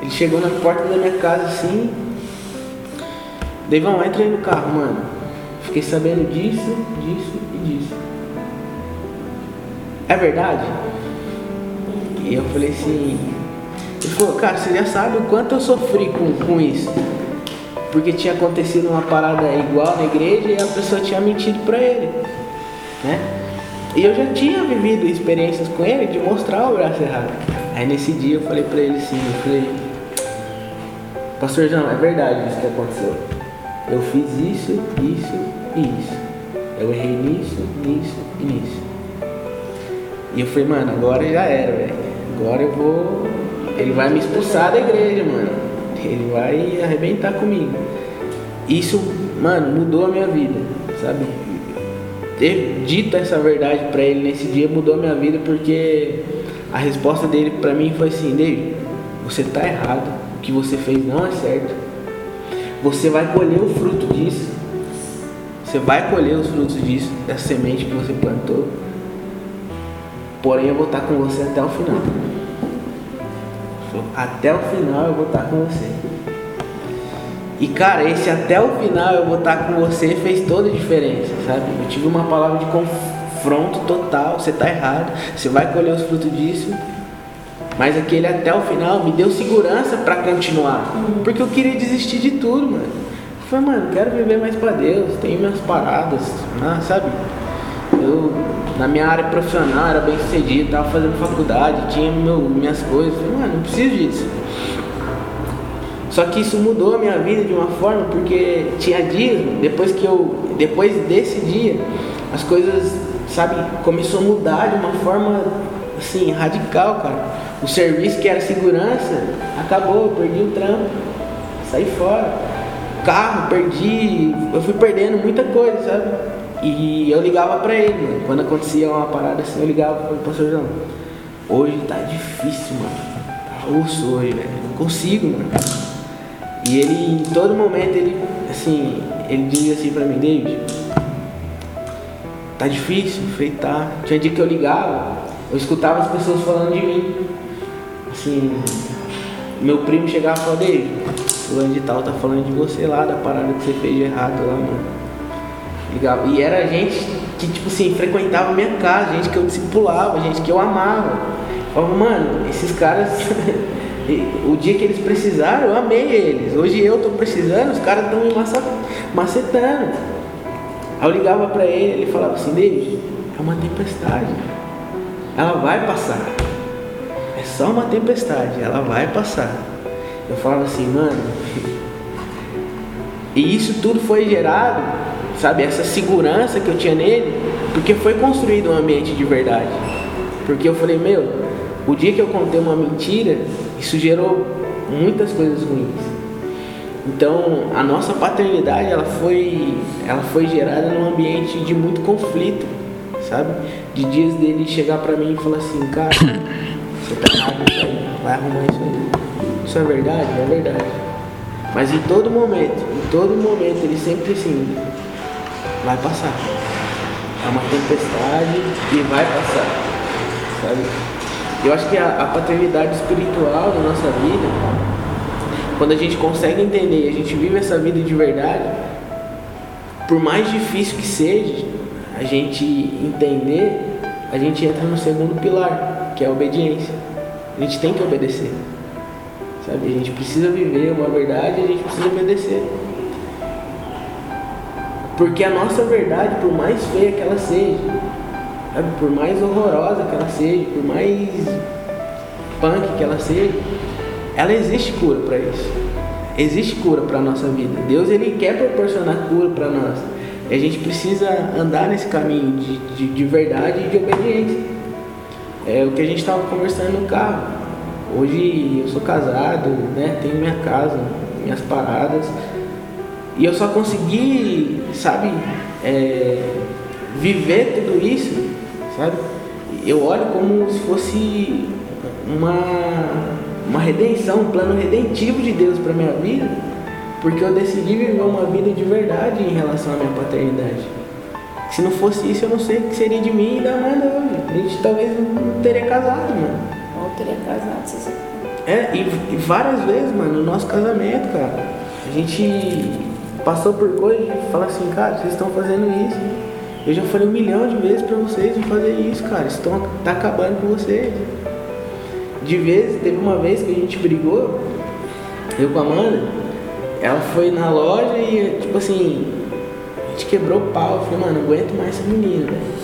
S5: Ele chegou na porta da minha casa assim. Deivão, entra aí no carro, mano. Fiquei sabendo disso, disso e disso. É verdade? E eu falei assim. Ele falou, cara, você já sabe o quanto eu sofri com, com isso. Porque tinha acontecido uma parada igual na igreja e a pessoa tinha mentido pra ele. Né? E eu já tinha vivido experiências com ele de mostrar o braço errado. Aí nesse dia eu falei pra ele assim, eu falei, pastorzão, é verdade isso que aconteceu. Eu fiz isso, isso e isso. Eu errei nisso, nisso e nisso. E eu falei, mano, agora já era, velho. Agora eu vou. Ele vai me expulsar da igreja, mano. Ele vai arrebentar comigo. Isso, mano, mudou a minha vida, sabe? ter dito essa verdade para ele nesse dia mudou minha vida porque a resposta dele para mim foi assim, David, você tá errado, o que você fez não é certo. Você vai colher o fruto disso. Você vai colher os frutos disso, dessa semente que você plantou. Porém eu vou estar com você até o final. Até o final eu vou estar com você. E cara, esse até o final eu vou estar com você fez toda a diferença, sabe? Eu tive uma palavra de confronto total, você tá errado, você vai colher os frutos disso. Mas aquele até o final me deu segurança para continuar. Porque eu queria desistir de tudo, mano. Eu falei, mano, quero viver mais para Deus, tenho minhas paradas, né, sabe? Eu, na minha área profissional, era bem sucedido, tava fazendo faculdade, tinha meu, minhas coisas. Mano, não preciso disso. Só que isso mudou a minha vida de uma forma porque tinha dias, depois que eu, depois desse dia, as coisas, sabe, começou a mudar de uma forma assim radical, cara. O serviço que era segurança acabou, eu perdi o trampo, saí fora. Carro, perdi, eu fui perdendo muita coisa, sabe? E eu ligava pra ele, mano. Quando acontecia uma parada assim, eu ligava pro pastor João. Hoje tá difícil, mano. Tá osso hoje, velho. Não consigo, mano. E ele, em todo momento, ele, assim, ele dizia assim pra mim, David, tá difícil? Falei, tá. Tinha dia que eu ligava, eu escutava as pessoas falando de mim. Assim, meu primo chegava e falava, David, fulano de tal tá falando de você lá, da parada que você fez de errado lá, mano. Ligava. E era gente que, tipo assim, frequentava minha casa, gente que eu discipulava, gente que eu amava. Eu falava, mano, esses caras [LAUGHS] o dia que eles precisaram, eu amei eles. Hoje eu estou precisando, os caras estão me macetando. Aí eu ligava para ele, ele falava assim, David, é uma tempestade. Ela vai passar. É só uma tempestade, ela vai passar. Eu falava assim, mano. [LAUGHS] E isso tudo foi gerado, sabe, essa segurança que eu tinha nele, porque foi construído um ambiente de verdade. Porque eu falei, meu, o dia que eu contei uma mentira, isso gerou muitas coisas ruins. Então, a nossa paternidade, ela foi, ela foi gerada num ambiente de muito conflito, sabe? De dias dele chegar para mim e falar assim, cara, [COUGHS] você tá errado isso aí, vai arrumar isso aí. Isso é verdade? É verdade. Mas em todo momento, em todo momento, ele sempre assim, vai passar. É uma tempestade e vai passar, sabe? Eu acho que a, a paternidade espiritual da nossa vida, quando a gente consegue entender, a gente vive essa vida de verdade, por mais difícil que seja, a gente entender, a gente entra no segundo pilar, que é a obediência. A gente tem que obedecer. Sabe? A gente precisa viver uma verdade e a gente precisa obedecer. Porque a nossa verdade, por mais feia que ela seja, Sabe? Por mais horrorosa que ela seja, por mais punk que ela seja, ela existe cura para isso. Existe cura para nossa vida. Deus ele quer proporcionar cura para nós. E a gente precisa andar nesse caminho de, de, de verdade e de obediência. É o que a gente estava conversando no carro. Hoje eu sou casado, né? Tenho minha casa, minhas paradas. E eu só consegui, sabe, é, viver tudo isso sabe? Eu olho como se fosse uma, uma redenção, um plano redentivo de Deus para minha vida, porque eu decidi viver uma vida de verdade em relação à minha paternidade. Se não fosse isso, eu não sei o que seria de mim e da Amanda hoje. A gente talvez não teria casado, mano.
S3: Ou teria casado, se você...
S5: É, e, e várias vezes, mano, no nosso casamento, cara, a gente passou por coisas e fala assim, cara, vocês estão fazendo isso eu já falei um milhão de vezes pra vocês não fazer isso, cara. Isso tão, tá acabando com vocês. De vez, teve uma vez que a gente brigou, eu com a Amanda, ela foi na loja e, tipo assim, a gente quebrou o pau. Eu falei, mano, não aguento mais essa menina, velho.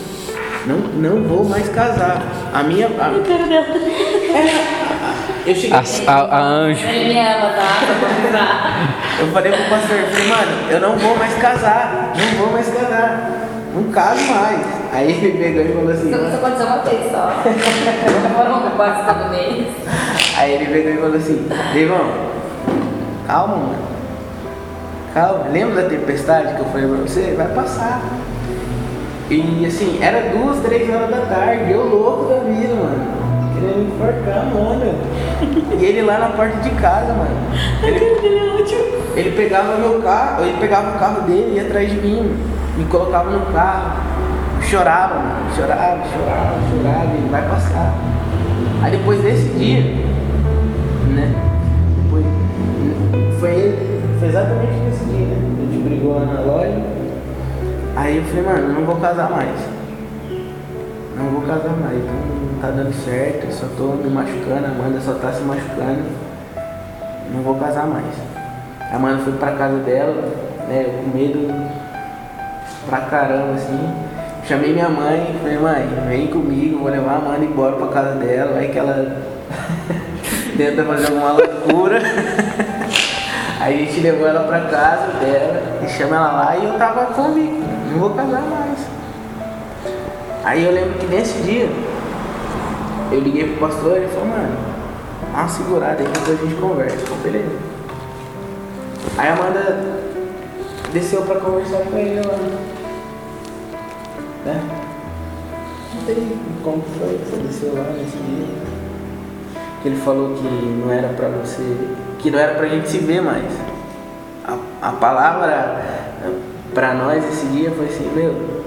S5: Não, não vou mais casar. A minha. A... É, eu cheguei. A,
S1: a, a anjo.
S3: Ele me ama, tá?
S5: Eu falei pro pastor, eu falei, mano, eu não vou mais casar. Não vou mais casar não caso mais. Aí ele pegou e falou assim.
S3: Isso aconteceu uma vez só. Foram quase todo mês.
S5: Aí ele pegou e falou assim, irmão, calma, mano. Calma, lembra da tempestade que eu falei pra você? Vai passar. E assim, era duas, três horas da tarde, eu louco da vida, mano. Querendo enforcar a Amanda. E ele lá na porta de casa, mano. Ele, ele pegava meu carro, ele pegava o carro dele, ia atrás de mim, me colocava no carro, chorava, mano. Chorava, chorava, chorava, ele vai passar. Aí depois desse dia, né? Depois, foi ele, foi exatamente nesse dia, né? A gente brigou lá na loja. Aí eu falei, mano, eu não vou casar mais. Não vou casar mais, não tá dando certo, só tô me machucando, a Amanda só tá se machucando. Não vou casar mais. A Amanda foi pra casa dela, né? Com medo pra caramba, assim. Chamei minha mãe falei, mãe, vem comigo, vou levar a Amanda embora pra casa dela, vai que ela [LAUGHS] tenta fazer alguma loucura. [LAUGHS] Aí a gente levou ela pra casa dela chama ela lá e eu tava comigo, não vou casar mais. Aí eu lembro que nesse dia eu liguei pro pastor e ele falou, mano, dá uma segurada aí depois a gente conversa. Eu falei, beleza. Aí a Amanda desceu pra conversar com ele lá. Né? Não sei como foi que você desceu lá nesse dia. Que ele falou que não era pra você. que não era pra gente se ver mais. A, a palavra pra nós esse dia foi assim, meu.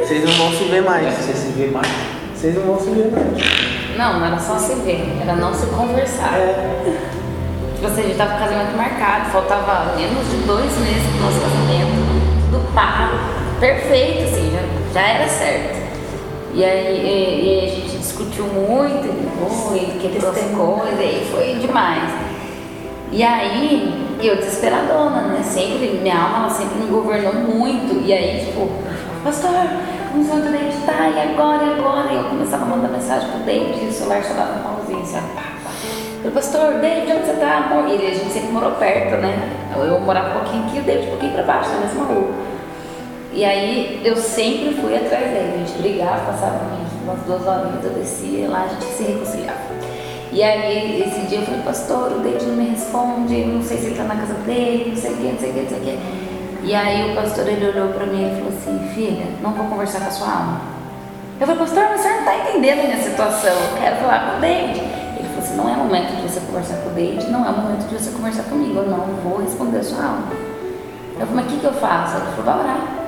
S5: Vocês não vão se ver mais.
S2: Você se vê mais.
S5: Vocês não vão se ver mais.
S3: Não, não era só se ver, era não se conversar.
S5: É.
S3: Tipo assim, a gente tava com o casamento marcado, faltava menos de dois meses pro nosso casamento, tudo pago, perfeito, assim, já, já era certo. E aí, e, e a gente discutiu muito, foi, ele quebrou as coisas, e foi demais. E aí, eu desesperadona, né? Sempre, minha alma, ela sempre me governou muito. E aí, tipo, pastor, como o David tá? E agora, e agora? E eu começava a mandar mensagem pro David, e o celular só dava um pauzinho. Eu, pastor, David, onde você tá? Bom, E a gente sempre morou perto, né? Eu, eu morava um pouquinho aqui, o David um pouquinho pra baixo, na mesma rua. E aí, eu sempre fui atrás dele. A gente brigava, passava umas duas horinhas, eu descia lá, a gente se reconciliava. E aí, esse dia eu falei, pastor, o David não me responde, não sei se ele tá na casa dele, não sei o que, não sei o que, não sei o que. E aí o pastor, ele olhou pra mim e falou assim, filha, não vou conversar com a sua alma. Eu falei, pastor, mas senhor não tá entendendo a minha situação, eu quero falar com o David. Ele falou assim, não é momento de você conversar com o David, não é momento de você conversar comigo, eu não vou responder a sua alma. Eu falei, mas o que, que eu faço? Ele falou, vai orar.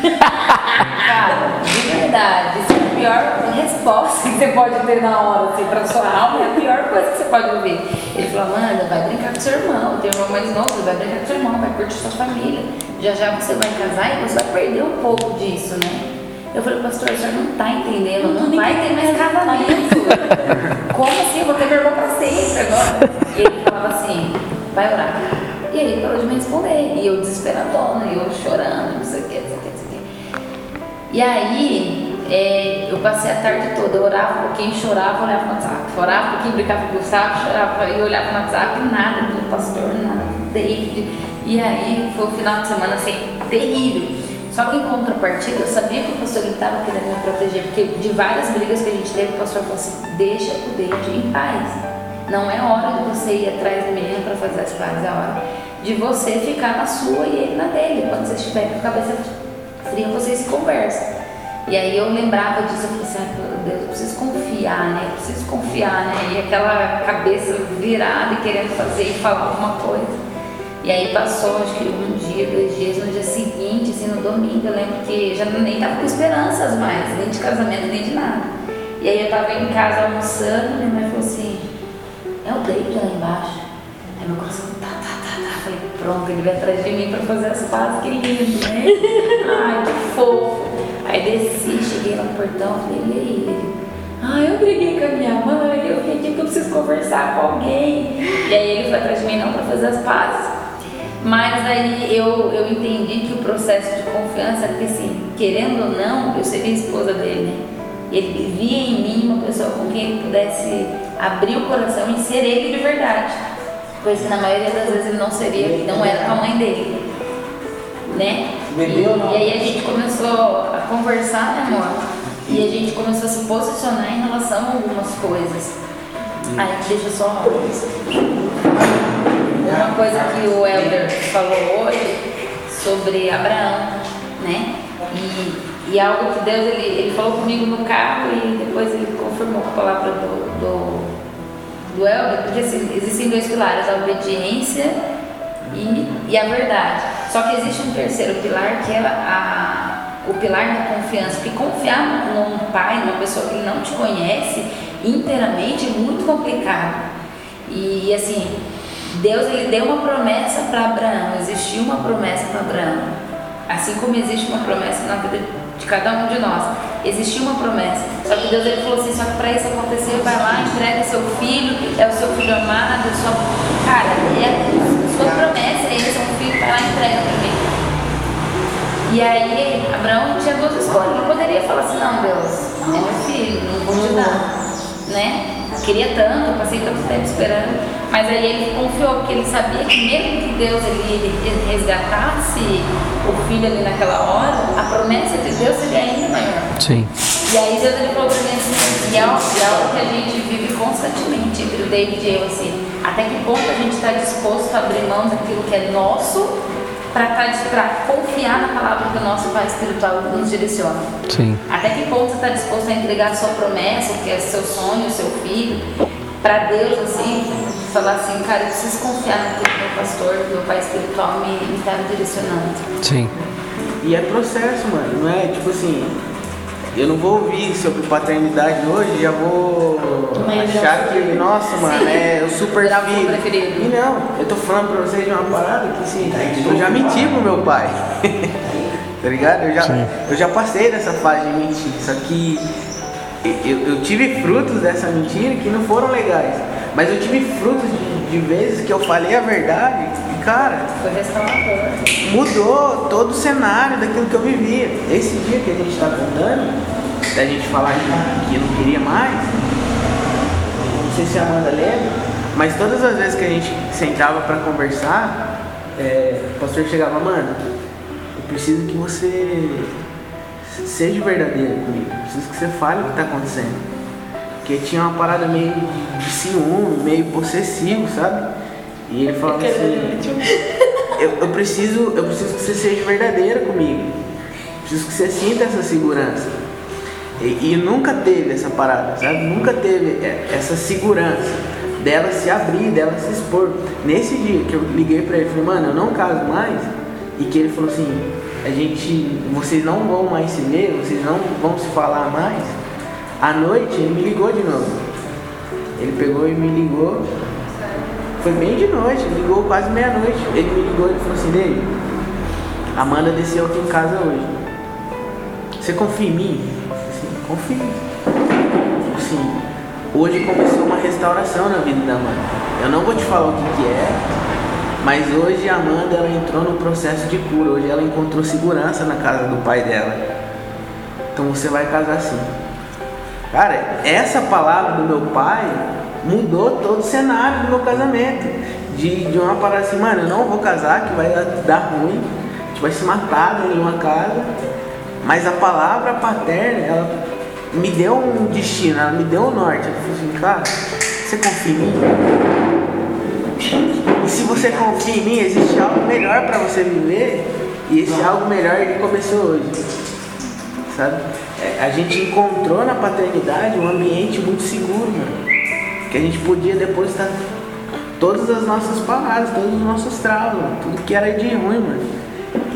S3: Cara, de verdade, isso é a pior resposta que você pode ter na hora, assim, pra sua alma, é a pior coisa que você pode ouvir. Ele falou, Amanda, vai brincar com seu irmão, tem um irmão mais novo, vai brincar com seu irmão, vai curtir sua família. Já já você vai casar e você vai perder um pouco disso, né? Eu falei, pastor, o senhor não tá entendendo, não, vai ter mais casamento. [LAUGHS] Como assim? Eu vou ter vergonha pra sempre agora. E ele falava assim, vai orar. E aí ele parou de me responder. E eu desesperadona, e eu chorando, não sei o que, E aí, é, eu passei a tarde toda, eu orava um pouquinho, chorava, olhava no WhatsApp. Orava um pouquinho, brincava com o Gustavo, chorava e olhava no WhatsApp, nada do pastor, nada do David. E aí foi um final de semana assim, terrível. Só que em contrapartida, eu sabia que o pastor estava querendo me proteger, porque de várias brigas que a gente teve, o pastor falou assim: deixa o David em paz. Não é hora de você ir atrás do menino para fazer as pazes, é hora de você ficar na sua e ele na dele. Quando você estiver com a cabeça fria, vocês se conversam. E aí eu lembrava disso, eu falei assim, ah, Deus, eu preciso confiar, né? Eu preciso confiar, né? E aquela cabeça virada e querendo fazer e falar alguma coisa. E aí passou, acho que um dia, dois dias, no dia seguinte, assim, no domingo, eu lembro que já nem tava com esperanças mais, nem de casamento, nem de nada. E aí eu tava em casa almoçando, minha mãe falou assim, é o David lá embaixo. Aí meu coração, tá, tá, tá, tá. Falei, pronto, ele veio atrás de mim pra fazer as pazes, que lindo, né? Ai, que fofo. Aí desci, cheguei lá no portão, falei, e aí? Ele, eu briguei com a minha mãe, eu vim aqui porque eu preciso conversar com alguém. E aí ele foi atrás de mim não pra fazer as pazes. Mas aí eu, eu entendi que o processo de confiança, porque assim, querendo ou não, eu seria esposa dele, né? Ele via em mim uma pessoa com quem ele pudesse abrir o coração e ser ele de verdade. Pois na maioria das vezes ele não seria, não era com a mãe dele. Né?
S5: Bebeu
S3: E, e aí a gente começou a conversar, né, amor? E a gente começou a se posicionar em relação a algumas coisas. Aí deixa só. Uma coisa que o Elder falou hoje sobre Abraão, né? E, e algo que Deus, ele, ele falou comigo no carro e depois ele confirmou com a palavra do, do, do Elber, porque assim, existem dois pilares, a obediência e, e a verdade. Só que existe um terceiro pilar que é a, o pilar da confiança. Porque confiar num pai, numa pessoa que não te conhece inteiramente é muito complicado. E assim, Deus ele deu uma promessa para Abraão, existiu uma promessa para Abraão. Assim como existe uma promessa na vida de cada um de nós, existiu uma promessa. Só que Deus ele falou assim: só que para isso acontecer, vai lá, entrega seu filho, é o seu filho amado, sua. Cara, é sua promessa, é esse é filho, vai lá, entrega para mim. E aí, Abraão tinha duas escolhas. Ele poderia falar assim: não, Deus, é meu filho, não vou te dar. Né? Queria tanto, passei tanto tempo esperando. Mas aí ele confiou, porque ele sabia que mesmo que Deus ele, resgatasse o filho ali naquela hora, a promessa de Deus seria ainda maior.
S1: Sim.
S3: E aí Deus ele falou pra mim assim, e é algo que a gente vive constantemente entre o David e eu, assim, até que ponto a gente está disposto a abrir mão daquilo que é nosso para confiar na palavra que o nosso Pai Espiritual nos direciona.
S1: Sim.
S3: Até que ponto você está disposto a entregar a sua promessa, que é seu sonho, seu filho, para Deus, assim, falar assim, cara, eu preciso confiar naquilo que meu pastor, que meu Pai Espiritual me está me direcionando.
S1: Sim.
S5: E é processo, mano, não é tipo assim, eu não vou ouvir sobre paternidade hoje, já vou Mas achar que, nossa, mano, é o super filho. E não, eu tô falando pra vocês de uma parada que assim, eu já menti pro meu pai. [LAUGHS] tá ligado? Eu já, eu já passei dessa fase de mentir, só que eu, eu, tive frutos dessa mentira que não foram legais. Mas eu tive frutos de, de vezes que eu falei a verdade e, cara, mudou todo o cenário daquilo que eu vivia. Esse dia que a gente está contando, da gente falar que, que não queria mais, não sei se a Amanda lembra, mas todas as vezes que a gente sentava para conversar, é, o pastor chegava, mano, eu preciso que você seja verdadeiro comigo, eu preciso que você fale o que está acontecendo. Porque tinha uma parada meio de ciúme, meio possessivo, sabe? E ele falava assim, eu, eu, preciso, eu preciso que você seja verdadeira comigo. Preciso que você sinta essa segurança. E, e nunca teve essa parada, sabe? Nunca teve essa segurança dela se abrir, dela se expor. Nesse dia que eu liguei pra ele, falei, mano, eu não caso mais. E que ele falou assim, a gente, vocês não vão mais se ver, vocês não vão se falar mais à noite ele me ligou de novo. Ele pegou e me ligou. Foi bem de noite, ligou quase meia-noite. Ele me ligou e falou assim, dele, Amanda desceu aqui em casa hoje. Você confia em mim? Assim, confio. Assim, hoje começou uma restauração na vida da Amanda. Eu não vou te falar o que, que é, mas hoje a Amanda ela entrou no processo de cura. Hoje ela encontrou segurança na casa do pai dela. Então você vai casar sim. Cara, essa palavra do meu pai mudou todo o cenário do meu casamento. De, de uma parada assim, mano, eu não vou casar, que vai dar ruim, a gente vai se matar dentro de uma casa. Mas a palavra paterna, ela me deu um destino, ela me deu um norte. Eu falei assim, cara, você confia em mim? E se você confia em mim, existe algo melhor para você viver. E esse algo melhor ele começou hoje. Sabe? É, a gente encontrou na paternidade um ambiente muito seguro, mano. Que a gente podia depositar todas as nossas paradas, todos os nossos traumas, tudo que era de ruim, mano.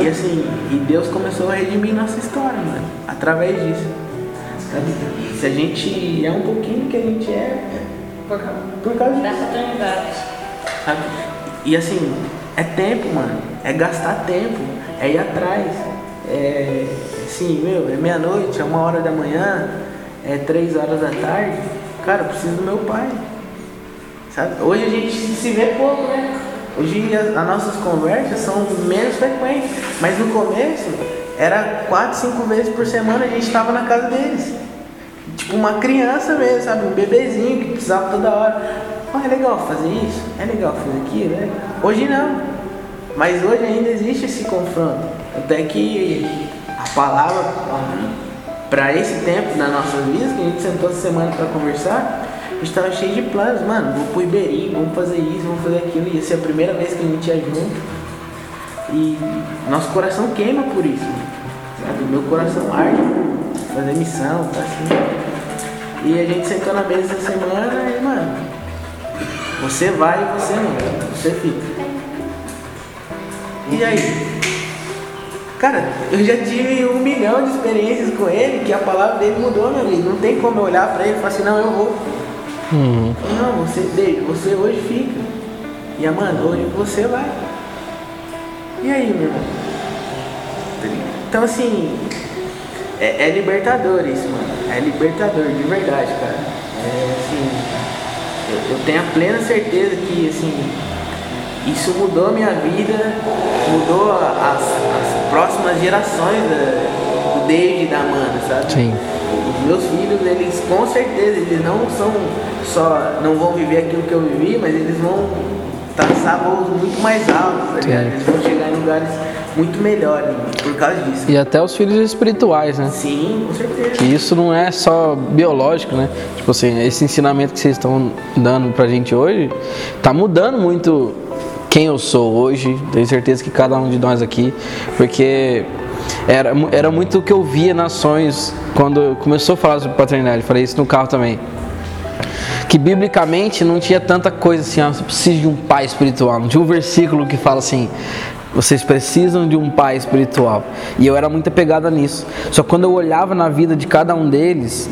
S5: E assim, e Deus começou a redimir nossa história, mano, através disso. Sabe? Se a gente é um pouquinho que a gente é, é
S3: por causa, por causa da paternidade.
S5: Sabe? E assim, é tempo, mano. É gastar tempo, é ir atrás. É, assim, meu, é meia-noite, é uma hora da manhã, é três horas da tarde, cara, eu preciso do meu pai. Sabe? Hoje a gente se vê pouco, né? Hoje as, as nossas conversas são menos frequentes, mas no começo era quatro, cinco vezes por semana a gente estava na casa deles. Tipo uma criança mesmo, sabe? Um bebezinho que precisava toda hora. Oh, é legal fazer isso, é legal fazer aquilo, né? Hoje não. Mas hoje ainda existe esse confronto. Até que palavra para esse tempo na nossa vida, que a gente sentou essa semana para conversar, a gente estava cheio de planos, mano, vou pro Iberi, vamos fazer isso, vamos fazer aquilo, ia ser a primeira vez que a gente ia junto. E nosso coração queima por isso, sabe? Meu coração arde fazer missão, tá assim. E a gente sentou na mesa essa semana e, mano, você vai e você não, você fica. E aí? Cara, eu já tive um milhão de experiências com ele que a palavra dele mudou, meu amigo. Não tem como eu olhar pra ele e falar assim, não, eu vou.
S1: Uhum.
S5: Não, você, deixa, você hoje fica. E a mano, hoje você vai. E aí, meu irmão? Então assim, é, é libertador isso, mano. É libertador, de verdade, cara. É assim, eu, eu tenho a plena certeza que assim, isso mudou a minha vida, mudou as, as próximas gerações da, do David e da Amanda, sabe?
S1: Sim.
S5: Os meus filhos, eles com certeza, eles não são só, não vão viver aquilo que eu vivi, mas eles vão traçar voos muito mais altos, tá ligado?
S1: Sim.
S5: Eles vão chegar em lugares muito melhores mano, por causa disso.
S1: E até os filhos espirituais, né?
S5: Sim, com certeza.
S1: Que isso não é só biológico, né? Tipo assim, esse ensinamento que vocês estão dando pra gente hoje tá mudando muito quem eu sou hoje. Tenho certeza que cada um de nós aqui, porque era, era muito o que eu via nas sonhos quando começou a falar sobre paternidade. Falei isso no carro também. Que biblicamente não tinha tanta coisa assim, ah, você precisa de um pai espiritual. Não tinha um versículo que fala assim, vocês precisam de um pai espiritual. E eu era muito apegada nisso. Só quando eu olhava na vida de cada um deles,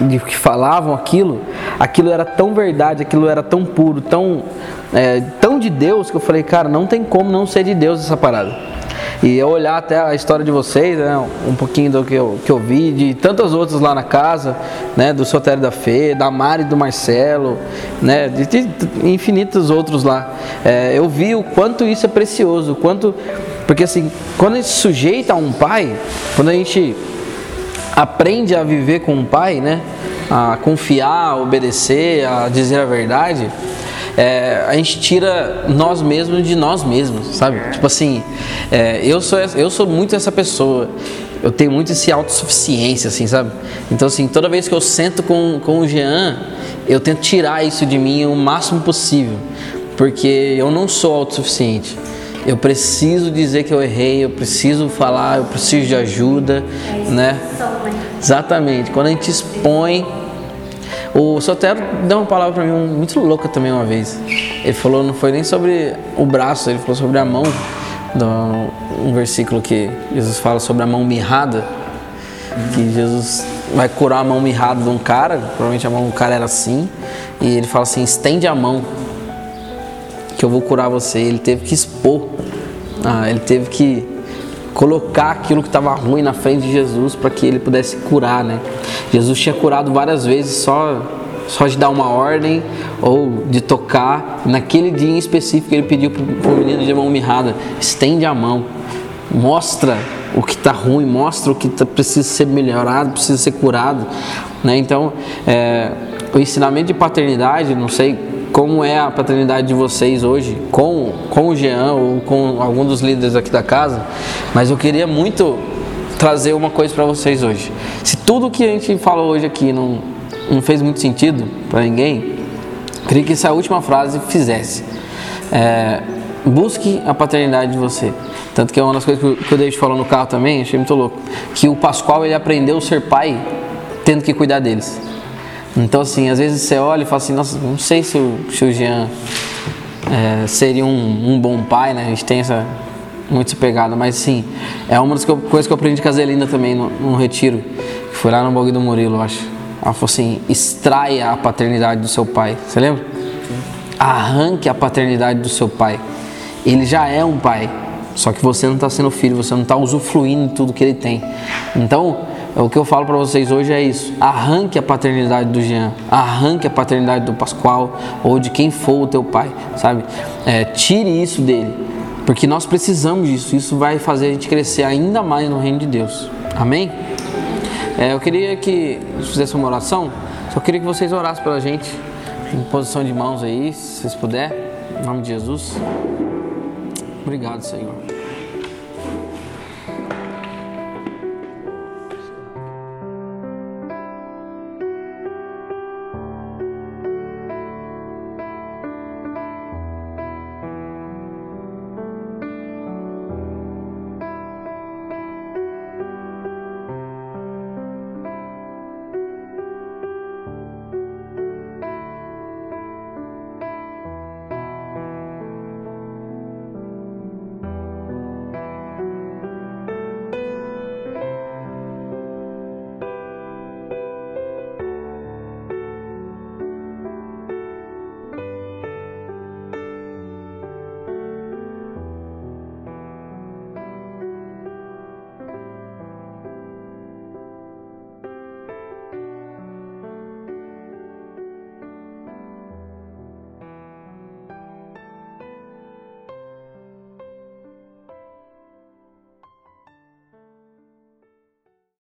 S1: de que falavam aquilo, aquilo era tão verdade, aquilo era tão puro, tão, é, tão de Deus, que eu falei, cara, não tem como não ser de Deus essa parada. E eu olhar até a história de vocês, né, um pouquinho do que eu, que eu vi, de tantos outros lá na casa, né, do Sotério da Fê, da Mari do Marcelo, né, de, de infinitos outros lá. É, eu vi o quanto isso é precioso, o quanto. Porque assim, quando a gente sujeita a um pai, quando a gente aprende a viver com um pai, né? A confiar, a obedecer, a dizer a verdade, é, a gente tira nós mesmos de nós mesmos, sabe? Tipo assim, é, eu, sou, eu sou muito essa pessoa. Eu tenho muito esse autossuficiência, assim, sabe? Então, assim, toda vez que eu sento com, com o Jean, eu tento tirar isso de mim o máximo possível. Porque eu não sou autossuficiente. Eu preciso dizer que eu errei, eu preciso falar, eu preciso de ajuda, né? Exatamente. Quando a gente expõe. O Sotero deu uma palavra pra mim muito louca também uma vez. Ele falou, não foi nem sobre o braço, ele falou sobre a mão. Um versículo que Jesus fala sobre a mão mirrada. Que Jesus vai curar a mão mirrada de um cara, provavelmente a mão do cara era assim. E ele fala assim: estende a mão que eu vou curar você. Ele teve que expor, ah, ele teve que colocar aquilo que estava ruim na frente de Jesus para que ele pudesse curar, né? Jesus tinha curado várias vezes só só de dar uma ordem ou de tocar. Naquele dia em específico ele pediu para o menino de mão mirrada, estende a mão, mostra o que está ruim, mostra o que tá, precisa ser melhorado, precisa ser curado, né? Então, é, o ensinamento de paternidade, não sei como é a paternidade de vocês hoje com, com o Jean ou com algum dos líderes aqui da casa, mas eu queria muito trazer uma coisa para vocês hoje. Se tudo que a gente falou hoje aqui não, não fez muito sentido para ninguém, queria que essa última frase fizesse. É, busque a paternidade de você. Tanto que é uma das coisas que o David falou no carro também, achei muito louco. Que o Pascoal ele aprendeu a ser pai tendo que cuidar deles. Então, assim, às vezes você olha e fala assim: Nossa, não sei se o, se o Jean é, seria um, um bom pai, né? A gente tem essa muito essa pegada, mas sim, é uma das coisas que eu aprendi com a Zelinda também no, no retiro, que foi lá no Bog do Murilo, eu acho. Ela falou assim: extraia a paternidade do seu pai. Você lembra? Arranque a paternidade do seu pai. Ele já é um pai, só que você não está sendo filho, você não está usufruindo de tudo que ele tem. Então, o que eu falo para vocês hoje é isso: arranque a paternidade do Jean, arranque a paternidade do Pascoal ou de quem for o teu pai, sabe? É, tire isso dele, porque nós precisamos disso. Isso vai fazer a gente crescer ainda mais no reino de Deus. Amém? É, eu queria que fizesse uma oração. Só queria que vocês orassem pela gente, em posição de mãos aí, se vocês puderem, em nome de Jesus. Obrigado, Senhor.